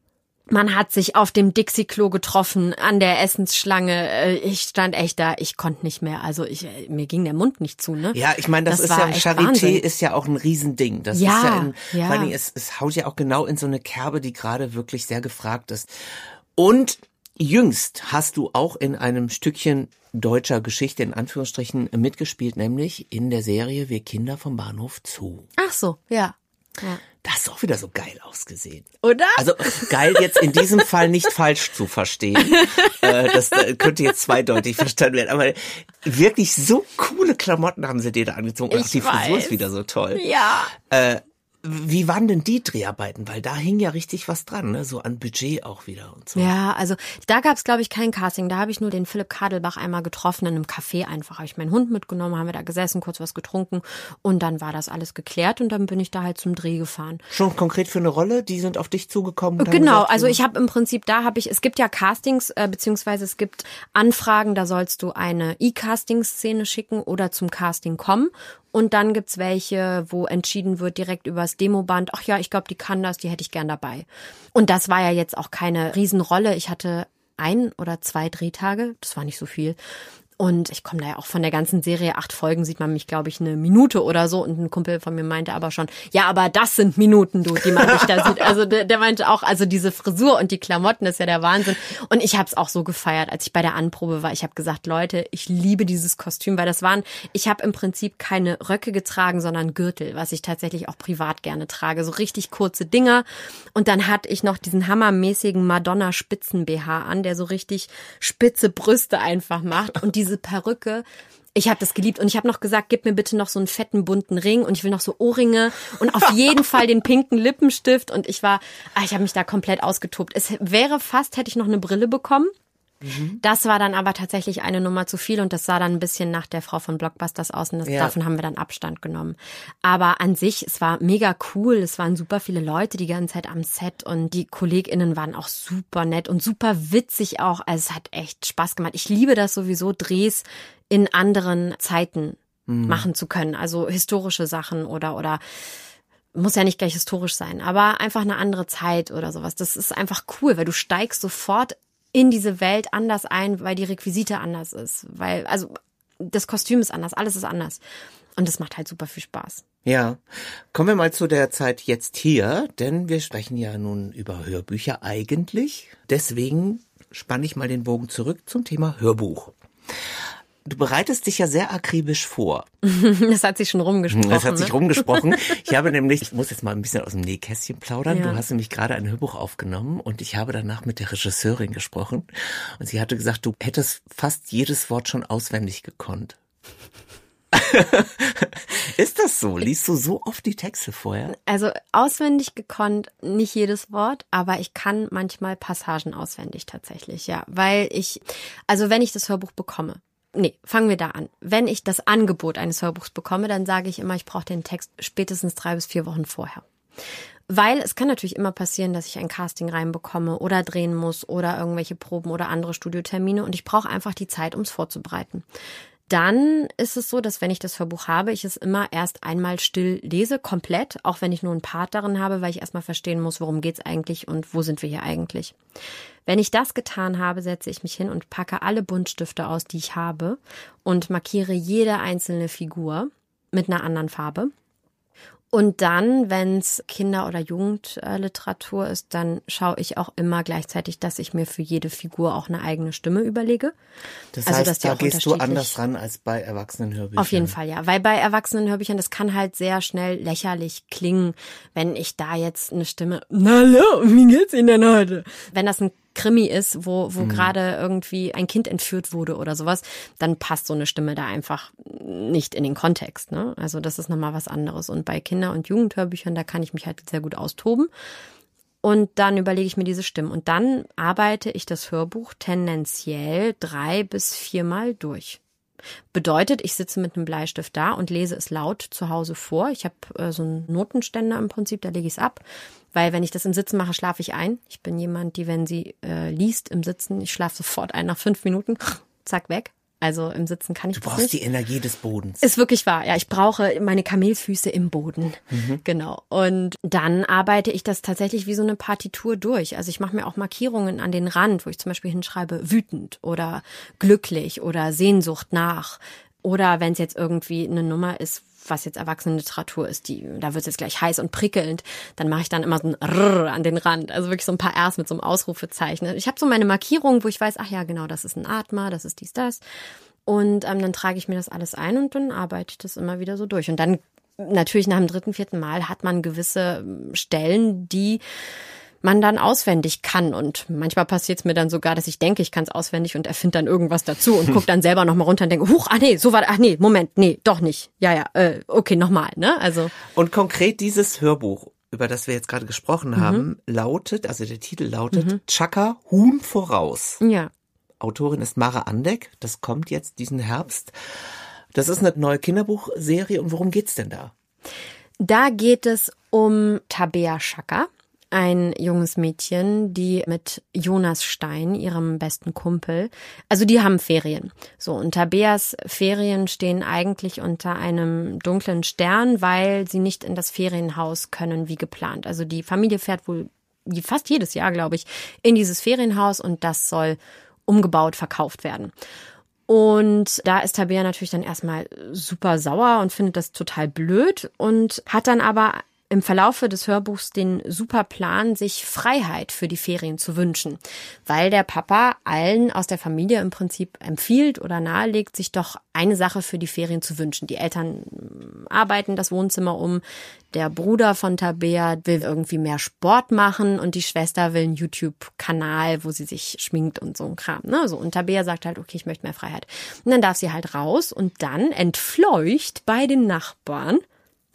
man hat sich auf dem Dixie-Klo getroffen, an der Essensschlange. Äh, ich stand echt da, ich konnte nicht mehr. Also ich, äh, mir ging der Mund nicht zu, ne? Ja, ich meine, das, das, ist ja, Charité Wahnsinn. ist ja auch ein Riesending. Das ja, ist ja, in, ja. vor allem, es, es haut ja auch genau in so eine Kerbe, die gerade wirklich sehr gefragt ist. Und jüngst hast du auch in einem Stückchen deutscher Geschichte in Anführungsstrichen mitgespielt, nämlich in der Serie Wir Kinder vom Bahnhof zu. Ach so, ja. ja. Das ist auch wieder so geil ausgesehen. Oder? Also geil jetzt in diesem Fall nicht falsch zu verstehen. <laughs> äh, das könnte jetzt zweideutig verstanden werden. Aber wirklich so coole Klamotten haben sie dir da angezogen. Und auch die weiß. Frisur ist wieder so toll. Ja. Äh, wie waren denn die Dreharbeiten? Weil da hing ja richtig was dran, ne? so an Budget auch wieder und so. Ja, also da gab es, glaube ich, kein Casting. Da habe ich nur den Philipp Kadelbach einmal getroffen in einem Café einfach. Habe ich meinen Hund mitgenommen, haben wir da gesessen, kurz was getrunken und dann war das alles geklärt und dann bin ich da halt zum Dreh gefahren. Schon konkret für eine Rolle? Die sind auf dich zugekommen? Genau, gesagt, also ich habe im Prinzip, da habe ich, es gibt ja Castings, äh, beziehungsweise es gibt Anfragen, da sollst du eine E-Casting-Szene schicken oder zum Casting kommen und dann gibt's welche, wo entschieden wird direkt übers Demoband, ach ja, ich glaube, die kann das, die hätte ich gern dabei. Und das war ja jetzt auch keine Riesenrolle. Ich hatte ein oder zwei Drehtage, das war nicht so viel. Und ich komme da ja auch von der ganzen Serie, acht Folgen sieht man mich, glaube ich, eine Minute oder so. Und ein Kumpel von mir meinte aber schon, ja, aber das sind Minuten, du, die man nicht da sieht. Also der, der meinte auch, also diese Frisur und die Klamotten ist ja der Wahnsinn. Und ich habe es auch so gefeiert, als ich bei der Anprobe war. Ich habe gesagt, Leute, ich liebe dieses Kostüm, weil das waren, ich habe im Prinzip keine Röcke getragen, sondern Gürtel, was ich tatsächlich auch privat gerne trage. So richtig kurze Dinger. Und dann hatte ich noch diesen hammermäßigen Madonna-Spitzen-BH an, der so richtig spitze Brüste einfach macht. Und diese diese Perücke. Ich habe das geliebt und ich habe noch gesagt, gib mir bitte noch so einen fetten bunten Ring und ich will noch so Ohrringe und auf <laughs> jeden Fall den pinken Lippenstift und ich war, ah, ich habe mich da komplett ausgetobt. Es wäre fast, hätte ich noch eine Brille bekommen. Das war dann aber tatsächlich eine Nummer zu viel und das sah dann ein bisschen nach der Frau von Blockbusters aus und das, Ja. davon haben wir dann Abstand genommen. Aber an sich, es war mega cool. Es waren super viele Leute die ganze Zeit am Set und die KollegInnen waren auch super nett und super witzig auch. Also es hat echt Spaß gemacht. Ich liebe das sowieso, Drehs in anderen Zeiten machen zu können. Also historische Sachen oder, oder muss ja nicht gleich historisch sein, aber einfach eine andere Zeit oder sowas. Das ist einfach cool, weil du steigst sofort in diese Welt anders ein, weil die Requisite anders ist. Weil, also das Kostüm ist anders, alles ist anders. Und das macht halt super viel Spaß. Ja, kommen wir mal zu der Zeit jetzt hier, denn wir sprechen ja nun über Hörbücher eigentlich. Deswegen spanne ich mal den Bogen zurück zum Thema Hörbuch. Du bereitest dich ja sehr akribisch vor. <laughs> Das hat sich schon rumgesprochen. Das hat sich ne? rumgesprochen. <laughs> Ich habe nämlich, ich muss jetzt mal ein bisschen aus dem Nähkästchen plaudern. Ja. Du hast nämlich gerade ein Hörbuch aufgenommen und ich habe danach mit der Regisseurin gesprochen und sie hatte gesagt, du hättest fast jedes Wort schon auswendig gekonnt. <laughs> Ist das so? Liest du so oft die Texte vorher? Also auswendig gekonnt, nicht jedes Wort, aber ich kann manchmal Passagen auswendig tatsächlich, ja. Weil ich, also wenn ich das Hörbuch bekomme, nee, fangen wir da an. Wenn ich das Angebot eines Hörbuchs bekomme, dann sage ich immer, ich brauche den Text spätestens drei bis vier Wochen vorher. Weil es kann natürlich immer passieren, dass ich ein Casting reinbekomme oder drehen muss oder irgendwelche Proben oder andere Studiotermine und ich brauche einfach die Zeit, ums vorzubereiten. Dann ist es so, dass wenn ich das Hörbuch habe, ich es immer erst einmal still lese, komplett, auch wenn ich nur einen Part darin habe, weil ich erstmal verstehen muss, worum geht's eigentlich und wo sind wir hier eigentlich. Wenn ich das getan habe, setze ich mich hin und packe alle Buntstifte aus, die ich habe und markiere jede einzelne Figur mit einer anderen Farbe. Und dann, wenn es Kinder- oder Jugendliteratur ist, dann schaue ich auch immer gleichzeitig, dass ich mir für jede Figur auch eine eigene Stimme überlege. Das Also, heißt, dass da gehst du anders ran als bei Erwachsenenhörbüchern. Auf jeden Fall, ja. Weil bei Erwachsenenhörbüchern, das kann halt sehr schnell lächerlich klingen, wenn ich da jetzt eine Stimme, na hallo, wie geht's Ihnen denn heute? Wenn das ein Krimi ist, wo, wo gerade irgendwie ein Kind entführt wurde oder sowas, dann passt so eine Stimme da einfach nicht in den Kontext. Ne? Also das ist nochmal was anderes. Und bei Kinder- und Jugendhörbüchern, da kann ich mich halt sehr gut austoben. Und dann überlege ich mir diese Stimmen. Und dann arbeite ich das Hörbuch tendenziell drei bis viermal durch. Bedeutet, ich sitze mit einem Bleistift da und lese es laut zu Hause vor. Ich habe äh, so einen Notenständer im Prinzip, da lege ich es ab. Weil wenn ich das im Sitzen mache, schlafe ich ein. Ich bin jemand, die, wenn sie äh, liest im Sitzen, ich schlafe sofort ein nach fünf Minuten, zack, weg. Also im Sitzen kann ich Du das brauchst nicht. die Energie des Bodens. Ist wirklich wahr. Ja, ich brauche meine Kamelfüße im Boden. Genau. Und dann arbeite ich das tatsächlich wie so eine Partitur durch. Also ich mache mir auch Markierungen an den Rand, wo ich zum Beispiel hinschreibe wütend oder glücklich oder Sehnsucht nach. Oder wenn es jetzt irgendwie eine Nummer ist, was jetzt Erwachsenenliteratur ist, die, da wird es jetzt gleich heiß und prickelnd, dann mache ich dann immer so ein Rrr an den Rand. Also wirklich so ein paar Rs mit so einem Ausrufezeichen. Ich habe so meine Markierung, wo ich weiß, ach ja, genau, das ist ein Atmer, das ist dies, das. Und ähm, dann trage ich mir das alles ein und dann arbeite ich das immer wieder so durch. Und dann natürlich nach dem dritten, vierten Mal hat man gewisse ähm, Stellen, die man dann auswendig kann. Und manchmal passiert es mir dann sogar, dass ich denke, ich kann es auswendig und erfinde dann irgendwas dazu und gucke dann selber nochmal runter und denke, huch, ah nee, so war, ach nee, Moment, nee, doch nicht. Ja, ja, äh, okay, nochmal, ne? Also Und konkret dieses Hörbuch, über das wir jetzt gerade gesprochen haben, lautet, also der Titel lautet Chaka Huhn voraus. ja. Autorin ist Mara Andeck. Das kommt jetzt diesen Herbst. Das ist eine neue Kinderbuchserie. Und worum geht's denn da? Da geht es um Tabea Schaka, ein junges Mädchen, die mit Jonas Stein, ihrem besten Kumpel, also die haben Ferien. So, und Tabeas Ferien stehen eigentlich unter einem dunklen Stern, weil sie nicht in das Ferienhaus können wie geplant. Also die Familie fährt wohl fast jedes Jahr, glaube ich, in dieses Ferienhaus und das soll umgebaut, verkauft werden. Und da ist Tabea natürlich dann erstmal super sauer und findet das total blöd und hat dann aber im Verlaufe des Hörbuchs den super Plan, sich Freiheit für die Ferien zu wünschen, weil der Papa allen aus der Familie im Prinzip empfiehlt oder nahelegt, sich doch eine Sache für die Ferien zu wünschen. Die Eltern arbeiten das Wohnzimmer um, der Bruder von Tabea will irgendwie mehr Sport machen und die Schwester will einen YouTube-Kanal, wo sie sich schminkt und so ein Kram. Ne? So, und Tabea sagt halt, okay, ich möchte mehr Freiheit. Und dann darf sie halt raus und dann entfleucht bei den Nachbarn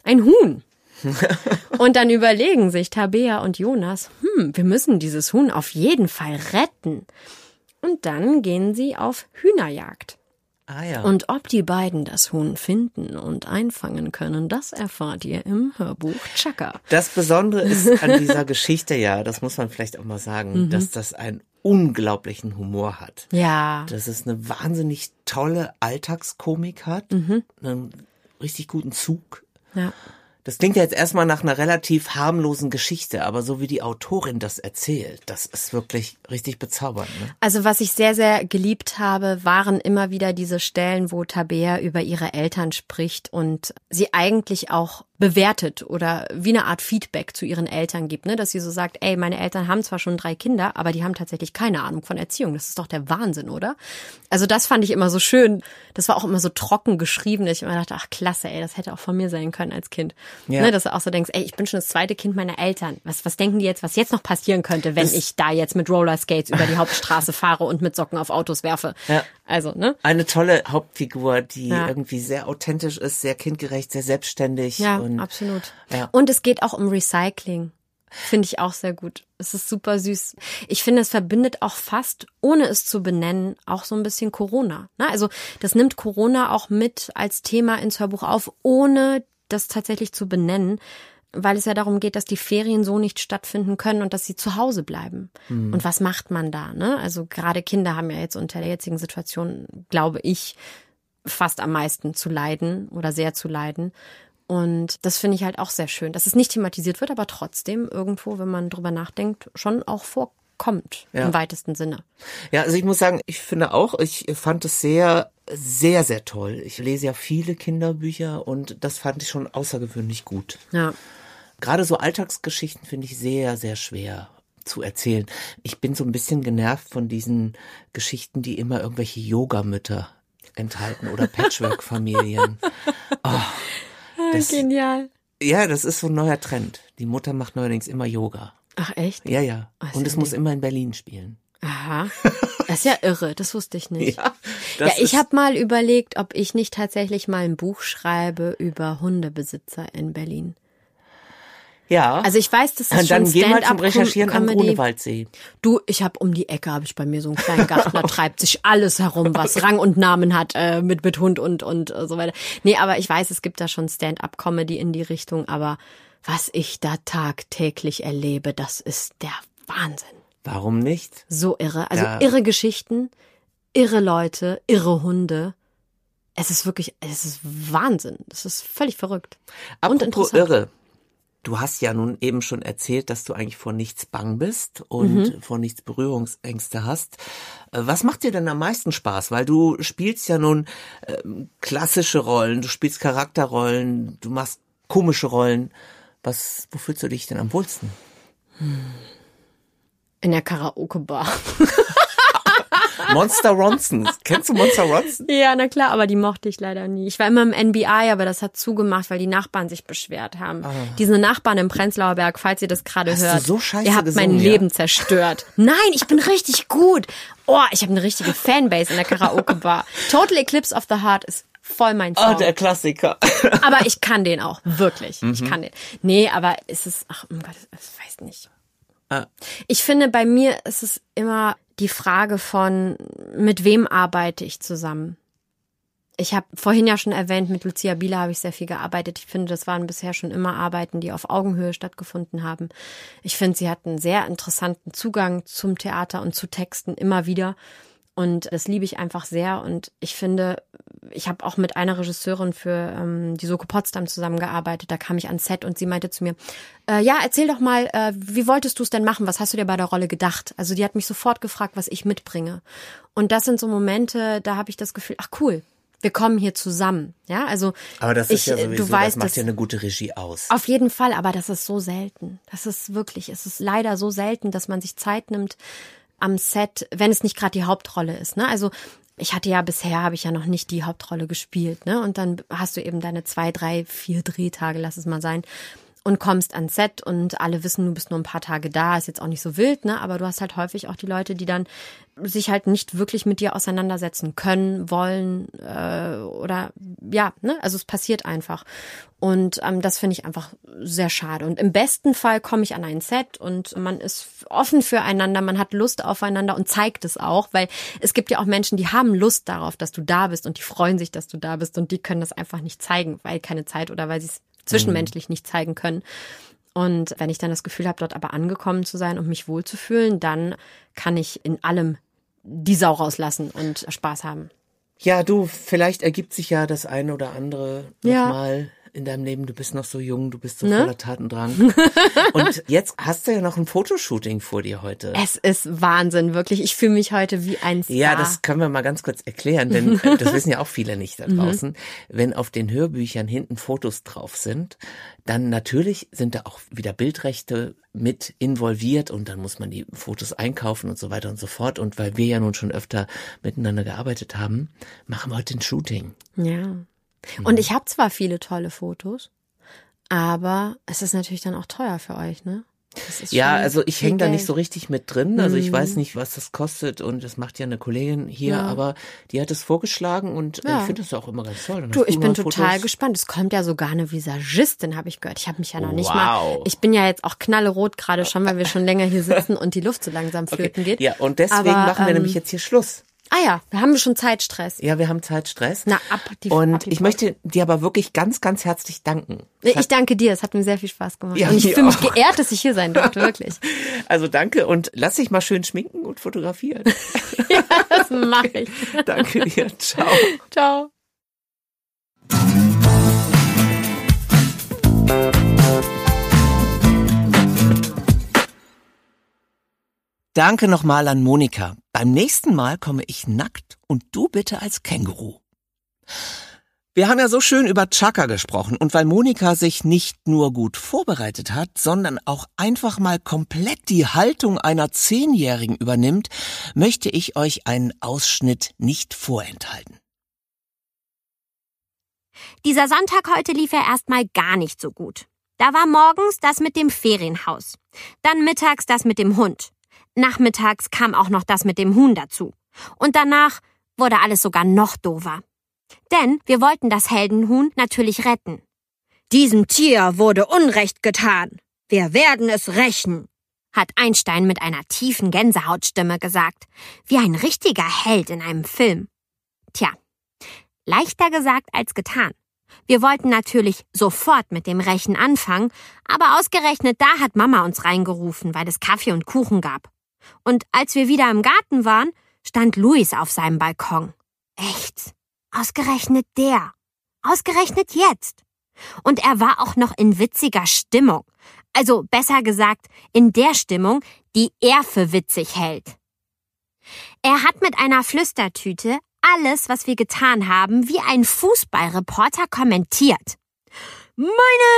ein Huhn. <laughs> und dann überlegen sich Tabea und Jonas, hm, wir müssen dieses Huhn auf jeden Fall retten. Und dann gehen sie auf Hühnerjagd. Ah ja. Und ob die beiden das Huhn finden und einfangen können, das erfahrt ihr im Hörbuch Chaka. Das Besondere ist an dieser <laughs> Geschichte ja, das muss man vielleicht auch mal sagen, mhm. dass das einen unglaublichen Humor hat. Ja. Dass es eine wahnsinnig tolle Alltagskomik hat, mhm. einen richtig guten Zug. Ja. Das klingt ja jetzt erstmal nach einer relativ harmlosen Geschichte, aber so wie die Autorin das erzählt, das ist wirklich richtig bezaubernd. Ne? Also was ich sehr, sehr geliebt habe, waren immer wieder diese Stellen, wo Tabea über ihre Eltern spricht und sie eigentlich auch bewertet oder wie eine Art Feedback zu ihren Eltern gibt, ne? dass sie so sagt, ey, meine Eltern haben zwar schon drei Kinder, aber die haben tatsächlich keine Ahnung von Erziehung. Das ist doch der Wahnsinn, oder? Also das fand ich immer so schön. Das war auch immer so trocken geschrieben, dass ich immer dachte, ach klasse, ey, das hätte auch von mir sein können als Kind. Ja. Ne? Dass du auch so denkst, ey, ich bin schon das zweite Kind meiner Eltern. Was, was denken die jetzt, was jetzt noch passieren könnte, wenn das ich da jetzt mit Rollerskates über die Hauptstraße fahre und mit Socken auf Autos werfe? Ja. Also, ne? Eine tolle Hauptfigur, die ja. irgendwie sehr authentisch ist, sehr kindgerecht, sehr selbstständig. Ja, und, absolut. Ja. Und es geht auch um Recycling. Finde ich auch sehr gut. Es ist super süß. Ich finde, es verbindet auch fast, ohne es zu benennen, auch so ein bisschen Corona. Ne? Also das nimmt Corona auch mit als Thema ins Hörbuch auf, ohne das tatsächlich zu benennen weil es ja darum geht, dass die Ferien so nicht stattfinden können und dass sie zu Hause bleiben. Mhm. Und was macht man da? Ne? Also gerade Kinder haben ja jetzt unter der jetzigen Situation, glaube ich, fast am meisten zu leiden oder sehr zu leiden. Und das finde ich halt auch sehr schön, dass es nicht thematisiert wird, aber trotzdem irgendwo, wenn man drüber nachdenkt, schon auch vorkommt ja. im weitesten Sinne. Ja, also ich muss sagen, ich finde auch, ich fand es sehr sehr, sehr toll. Ich lese ja viele Kinderbücher und das fand ich schon außergewöhnlich gut. Ja. Gerade so Alltagsgeschichten finde ich sehr, sehr schwer zu erzählen. Ich bin so ein bisschen genervt von diesen Geschichten, die immer irgendwelche Yogamütter enthalten oder <laughs> Patchwork-Familien. Oh, <laughs> <laughs> das, Genial. Ja, das ist so ein neuer Trend. Die Mutter macht neuerdings immer Yoga. Ach echt? Ja, ja. Und es muss immer in Berlin spielen. Aha. <laughs> Das ist ja irre, das wusste ich nicht. Ja, ja ich habe mal überlegt, ob ich nicht tatsächlich mal ein Buch schreibe über Hundebesitzer in Berlin. Ja. Also ich weiß, das ist Und dann schon gehen wir zum Recherchieren am Grunewaldsee. Du, ich habe um die Ecke habe ich bei mir so einen kleinen Garten, da <laughs> treibt sich alles herum, was Rang und Namen hat äh, mit mit Hund und und äh, so weiter. Nee, aber ich weiß, es gibt da schon Stand-up Comedy in die Richtung, aber was ich da tagtäglich erlebe, das ist der Wahnsinn. Warum nicht? So irre. Also ja. irre Geschichten, irre Leute, irre Hunde. Es ist wirklich, es ist Wahnsinn. Es ist völlig verrückt. Apropos und irre. Du hast ja nun eben schon erzählt, dass du eigentlich vor nichts bang bist und mhm. vor nichts Berührungsängste hast. Äh, was macht dir denn am meisten Spaß? Weil du spielst ja nun äh, klassische Rollen, du spielst Charakterrollen, du machst komische Rollen. Was, wo fühlst du dich denn am wohlsten? In der Karaoke-Bar. <laughs> Monster Ronson. Kennst du Monster Ronson? Ja, na klar, aber die mochte ich leider nie. Ich war immer im NBI, aber das hat zugemacht, weil die Nachbarn sich beschwert haben. Ah. Diese Nachbarn im Prenzlauer Berg, falls ihr das gerade hört. Du so scheiße ihr habt gesungen, mein ja? Leben zerstört. <laughs> Nein, ich bin richtig gut. Oh, ich habe eine richtige Fanbase in der Karaoke-Bar. Total Eclipse of the Heart ist voll mein Song. Oh, der Klassiker. <laughs> aber ich kann den auch, wirklich. Mhm. Ich kann den. Nee, aber ist es, ach, oh Gott, ich weiß nicht. Ah. Ich finde, bei mir ist es immer die Frage von, mit wem arbeite ich zusammen? Ich habe vorhin ja schon erwähnt, mit Lucia Bieler habe ich sehr viel gearbeitet. Ich finde, das waren bisher schon immer Arbeiten, die auf Augenhöhe stattgefunden haben. Ich finde, sie hat einen sehr interessanten Zugang zum Theater und zu Texten immer wieder. Und das liebe ich einfach sehr. Und ich finde, ich habe auch mit einer Regisseurin für ähm, die Soko Potsdam zusammengearbeitet. Da kam ich ans Set und sie meinte zu mir, äh, ja, erzähl doch mal, äh, wie wolltest du es denn machen? Was hast du dir bei der Rolle gedacht? Also die hat mich sofort gefragt, was ich mitbringe. Und das sind so Momente, da habe ich das Gefühl, ach cool, Wir kommen hier zusammen, ja, also. Aber das ich, ist ja sowieso, du weißt, das macht ja eine gute Regie aus. Auf jeden Fall, aber das ist so selten. Das ist wirklich, es ist leider so selten, dass man sich Zeit nimmt am Set, wenn es nicht gerade die Hauptrolle ist. Ne? Also ich hatte ja bisher, habe ich ja noch nicht die Hauptrolle gespielt. Ne? Und dann hast du eben deine zwei, drei, vier Drehtage, lass es mal sein und kommst ans Set und alle wissen, du bist nur ein paar Tage da, ist jetzt auch nicht so wild, ne? Aber du hast halt häufig auch die Leute, die dann sich halt nicht wirklich mit dir auseinandersetzen können, wollen äh, oder ja, ne? Also es passiert einfach. Und ähm, das finde ich einfach sehr schade. Und im besten Fall komme ich an ein Set und man ist offen füreinander, man hat Lust aufeinander und zeigt es auch, weil es gibt ja auch Menschen, die haben Lust darauf, dass du da bist und die freuen sich, dass du da bist und die können das einfach nicht zeigen, weil keine Zeit oder weil sie es zwischenmenschlich nicht zeigen können. Und wenn ich dann das Gefühl habe, dort aber angekommen zu sein und mich wohlzufühlen, dann kann ich in allem die Sau rauslassen und Spaß haben. Ja, du, vielleicht ergibt sich ja das eine oder andere Ja. nochmal in deinem Leben. Du bist noch so jung, du bist so Ne? voller Tatendrang. <laughs> Und jetzt hast du ja noch ein Fotoshooting vor dir heute. Es ist Wahnsinn, wirklich. Ich fühle mich heute wie ein Star. Ja, das können wir mal ganz kurz erklären, denn <laughs> äh, das wissen ja auch viele nicht da Mhm. draußen. Wenn auf den Hörbüchern hinten Fotos drauf sind, dann natürlich sind da auch wieder Bildrechte mit involviert und dann muss man die Fotos einkaufen und so weiter und so fort. Und weil wir ja nun schon öfter miteinander gearbeitet haben, machen wir heute ein Shooting. Ja. Und ich habe zwar viele tolle Fotos, aber es ist natürlich dann auch teuer für euch, ne? Ja, also ich hänge da nicht so richtig mit drin. Also ich weiß nicht, was das kostet und das macht ja eine Kollegin hier, Ja. aber die hat es vorgeschlagen und Ja. ich finde das auch immer ganz toll. Dann Du, ich bin total Fotos. gespannt. Es kommt ja sogar eine Visagistin, habe ich gehört. Ich habe mich ja noch nicht Wow. mal. Ich bin ja jetzt auch knallerot gerade schon, weil wir schon länger hier sitzen und die Luft so langsam Okay. flöten geht. Ja, und deswegen Aber, machen wir ähm, nämlich jetzt hier Schluss. Ah ja, wir haben schon Zeitstress. Ja, wir haben Zeitstress. Na, ab die Und ab die ich möchte dir aber wirklich ganz, ganz herzlich danken. Es Ich danke dir, es hat mir sehr viel Spaß gemacht. Ja, und ich fühle mich geehrt, dass ich hier sein durfte, wirklich. <laughs> Also danke und lass dich mal schön schminken und fotografieren. <laughs> Das mache ich. <laughs> danke dir. Ciao. Ciao. Danke nochmal an Monika. Beim nächsten Mal komme ich nackt und du bitte als Känguru. Wir haben ja so schön über Chaka gesprochen und weil Monika sich nicht nur gut vorbereitet hat, sondern auch einfach mal komplett die Haltung einer Zehnjährigen übernimmt, möchte ich euch einen Ausschnitt nicht vorenthalten. Dieser Sonntag heute lief ja erstmal gar nicht so gut. Da war morgens das mit dem Ferienhaus. Dann mittags das mit dem Hund. Nachmittags kam auch noch das mit dem Huhn dazu. Und danach wurde alles sogar noch doofer. Denn wir wollten das Heldenhuhn natürlich retten. Diesem Tier wurde Unrecht getan. Wir werden es rächen, hat Einstein mit einer tiefen Gänsehautstimme gesagt, wie ein richtiger Held in einem Film. Tja, leichter gesagt als getan. Wir wollten natürlich sofort mit dem Rächen anfangen, aber ausgerechnet da hat Mama uns reingerufen, weil es Kaffee und Kuchen gab. Und als wir wieder im Garten waren, stand Luis auf seinem Balkon. Echt? Ausgerechnet der. Ausgerechnet jetzt. Und er war auch noch in witziger Stimmung. Also besser gesagt, in der Stimmung, die er für witzig hält. Er hat mit einer Flüstertüte alles, was wir getan haben, wie ein Fußballreporter kommentiert. Meine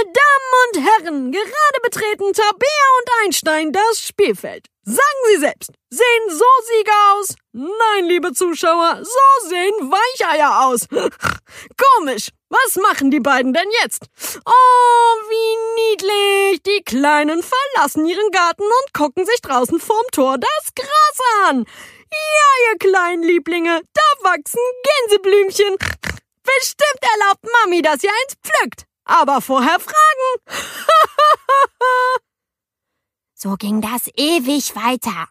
Damen und Herren, gerade betreten Tabea und Einstein das Spielfeld. Sagen Sie selbst, sehen so Sieger aus? Nein, liebe Zuschauer, so sehen Weicheier aus. <laughs> Komisch, was machen die beiden denn jetzt? Oh, wie niedlich. Die Kleinen verlassen ihren Garten und gucken sich draußen vorm Tor das Gras an. Ja, ihr kleinen Lieblinge, da wachsen Gänseblümchen. <laughs> Bestimmt erlaubt Mami, dass ihr eins pflückt. Aber vorher fragen. <laughs> so ging das ewig weiter.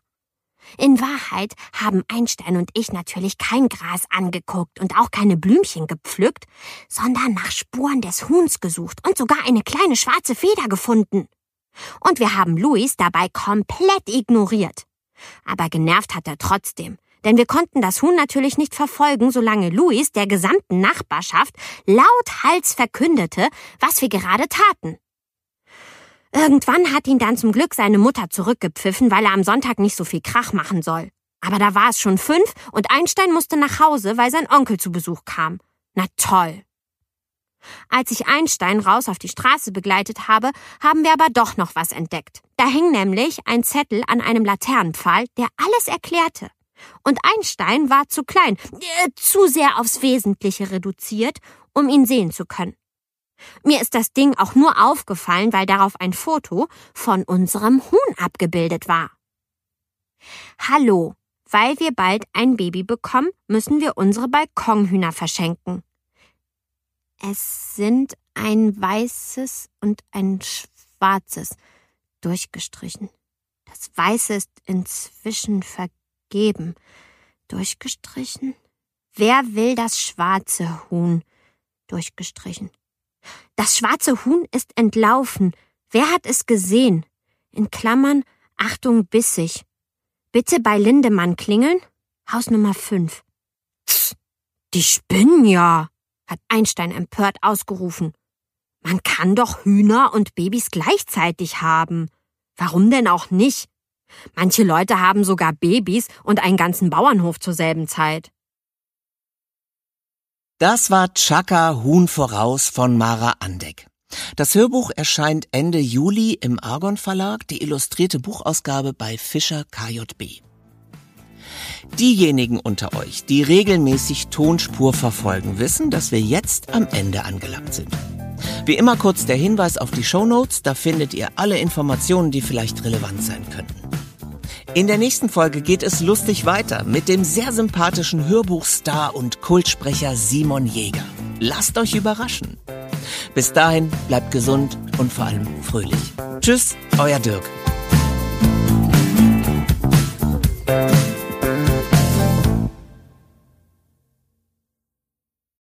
In Wahrheit haben Einstein und ich natürlich kein Gras angeguckt und auch keine Blümchen gepflückt, sondern nach Spuren des Huhns gesucht und sogar eine kleine schwarze Feder gefunden. Und wir haben Luis dabei komplett ignoriert. Aber genervt hat er trotzdem, denn wir konnten das Huhn natürlich nicht verfolgen, solange Luis der gesamten Nachbarschaft lauthals verkündete, was wir gerade taten. Irgendwann hat ihn dann zum Glück seine Mutter zurückgepfiffen, weil er am Sonntag nicht so viel Krach machen soll. Aber da war es schon fünf und Einstein musste nach Hause, weil sein Onkel zu Besuch kam. Na toll. Als ich Einstein raus auf die Straße begleitet habe, haben wir aber doch noch was entdeckt. Da hing nämlich ein Zettel an einem Laternenpfahl, der alles erklärte. Und Einstein war zu klein, äh, zu sehr aufs Wesentliche reduziert, um ihn sehen zu können. Mir ist das Ding auch nur aufgefallen, weil darauf ein Foto von unserem Huhn abgebildet war. Hallo, weil wir bald ein Baby bekommen, müssen wir unsere Balkonhühner verschenken. Es sind ein weißes und ein schwarzes durchgestrichen. Das weiße ist inzwischen vergeben. Durchgestrichen? Wer will das schwarze Huhn? Durchgestrichen. Das schwarze Huhn ist entlaufen. Wer hat es gesehen? In Klammern Achtung bissig. Bitte bei Lindemann klingeln? Haus Nummer 5. Tss, die spinnen ja, hat Einstein empört ausgerufen. Man kann doch Hühner und Babys gleichzeitig haben. Warum denn auch nicht? Manche Leute haben sogar Babys und einen ganzen Bauernhof zur selben Zeit. Das war Chaka Huhn voraus von Mara Andeck. Das Hörbuch erscheint Ende Juli im Argon Verlag, die illustrierte Buchausgabe bei Fischer KJB. Diejenigen unter euch, die regelmäßig Tonspur verfolgen, wissen, dass wir jetzt am Ende angelangt sind. Wie immer kurz der Hinweis auf die Show Notes, da findet ihr alle Informationen, die vielleicht relevant sein könnten. In der nächsten Folge geht es lustig weiter mit dem sehr sympathischen Hörbuchstar und Kultsprecher Simon Jäger. Lasst euch überraschen. Bis dahin bleibt gesund und vor allem fröhlich. Tschüss, euer Dirk.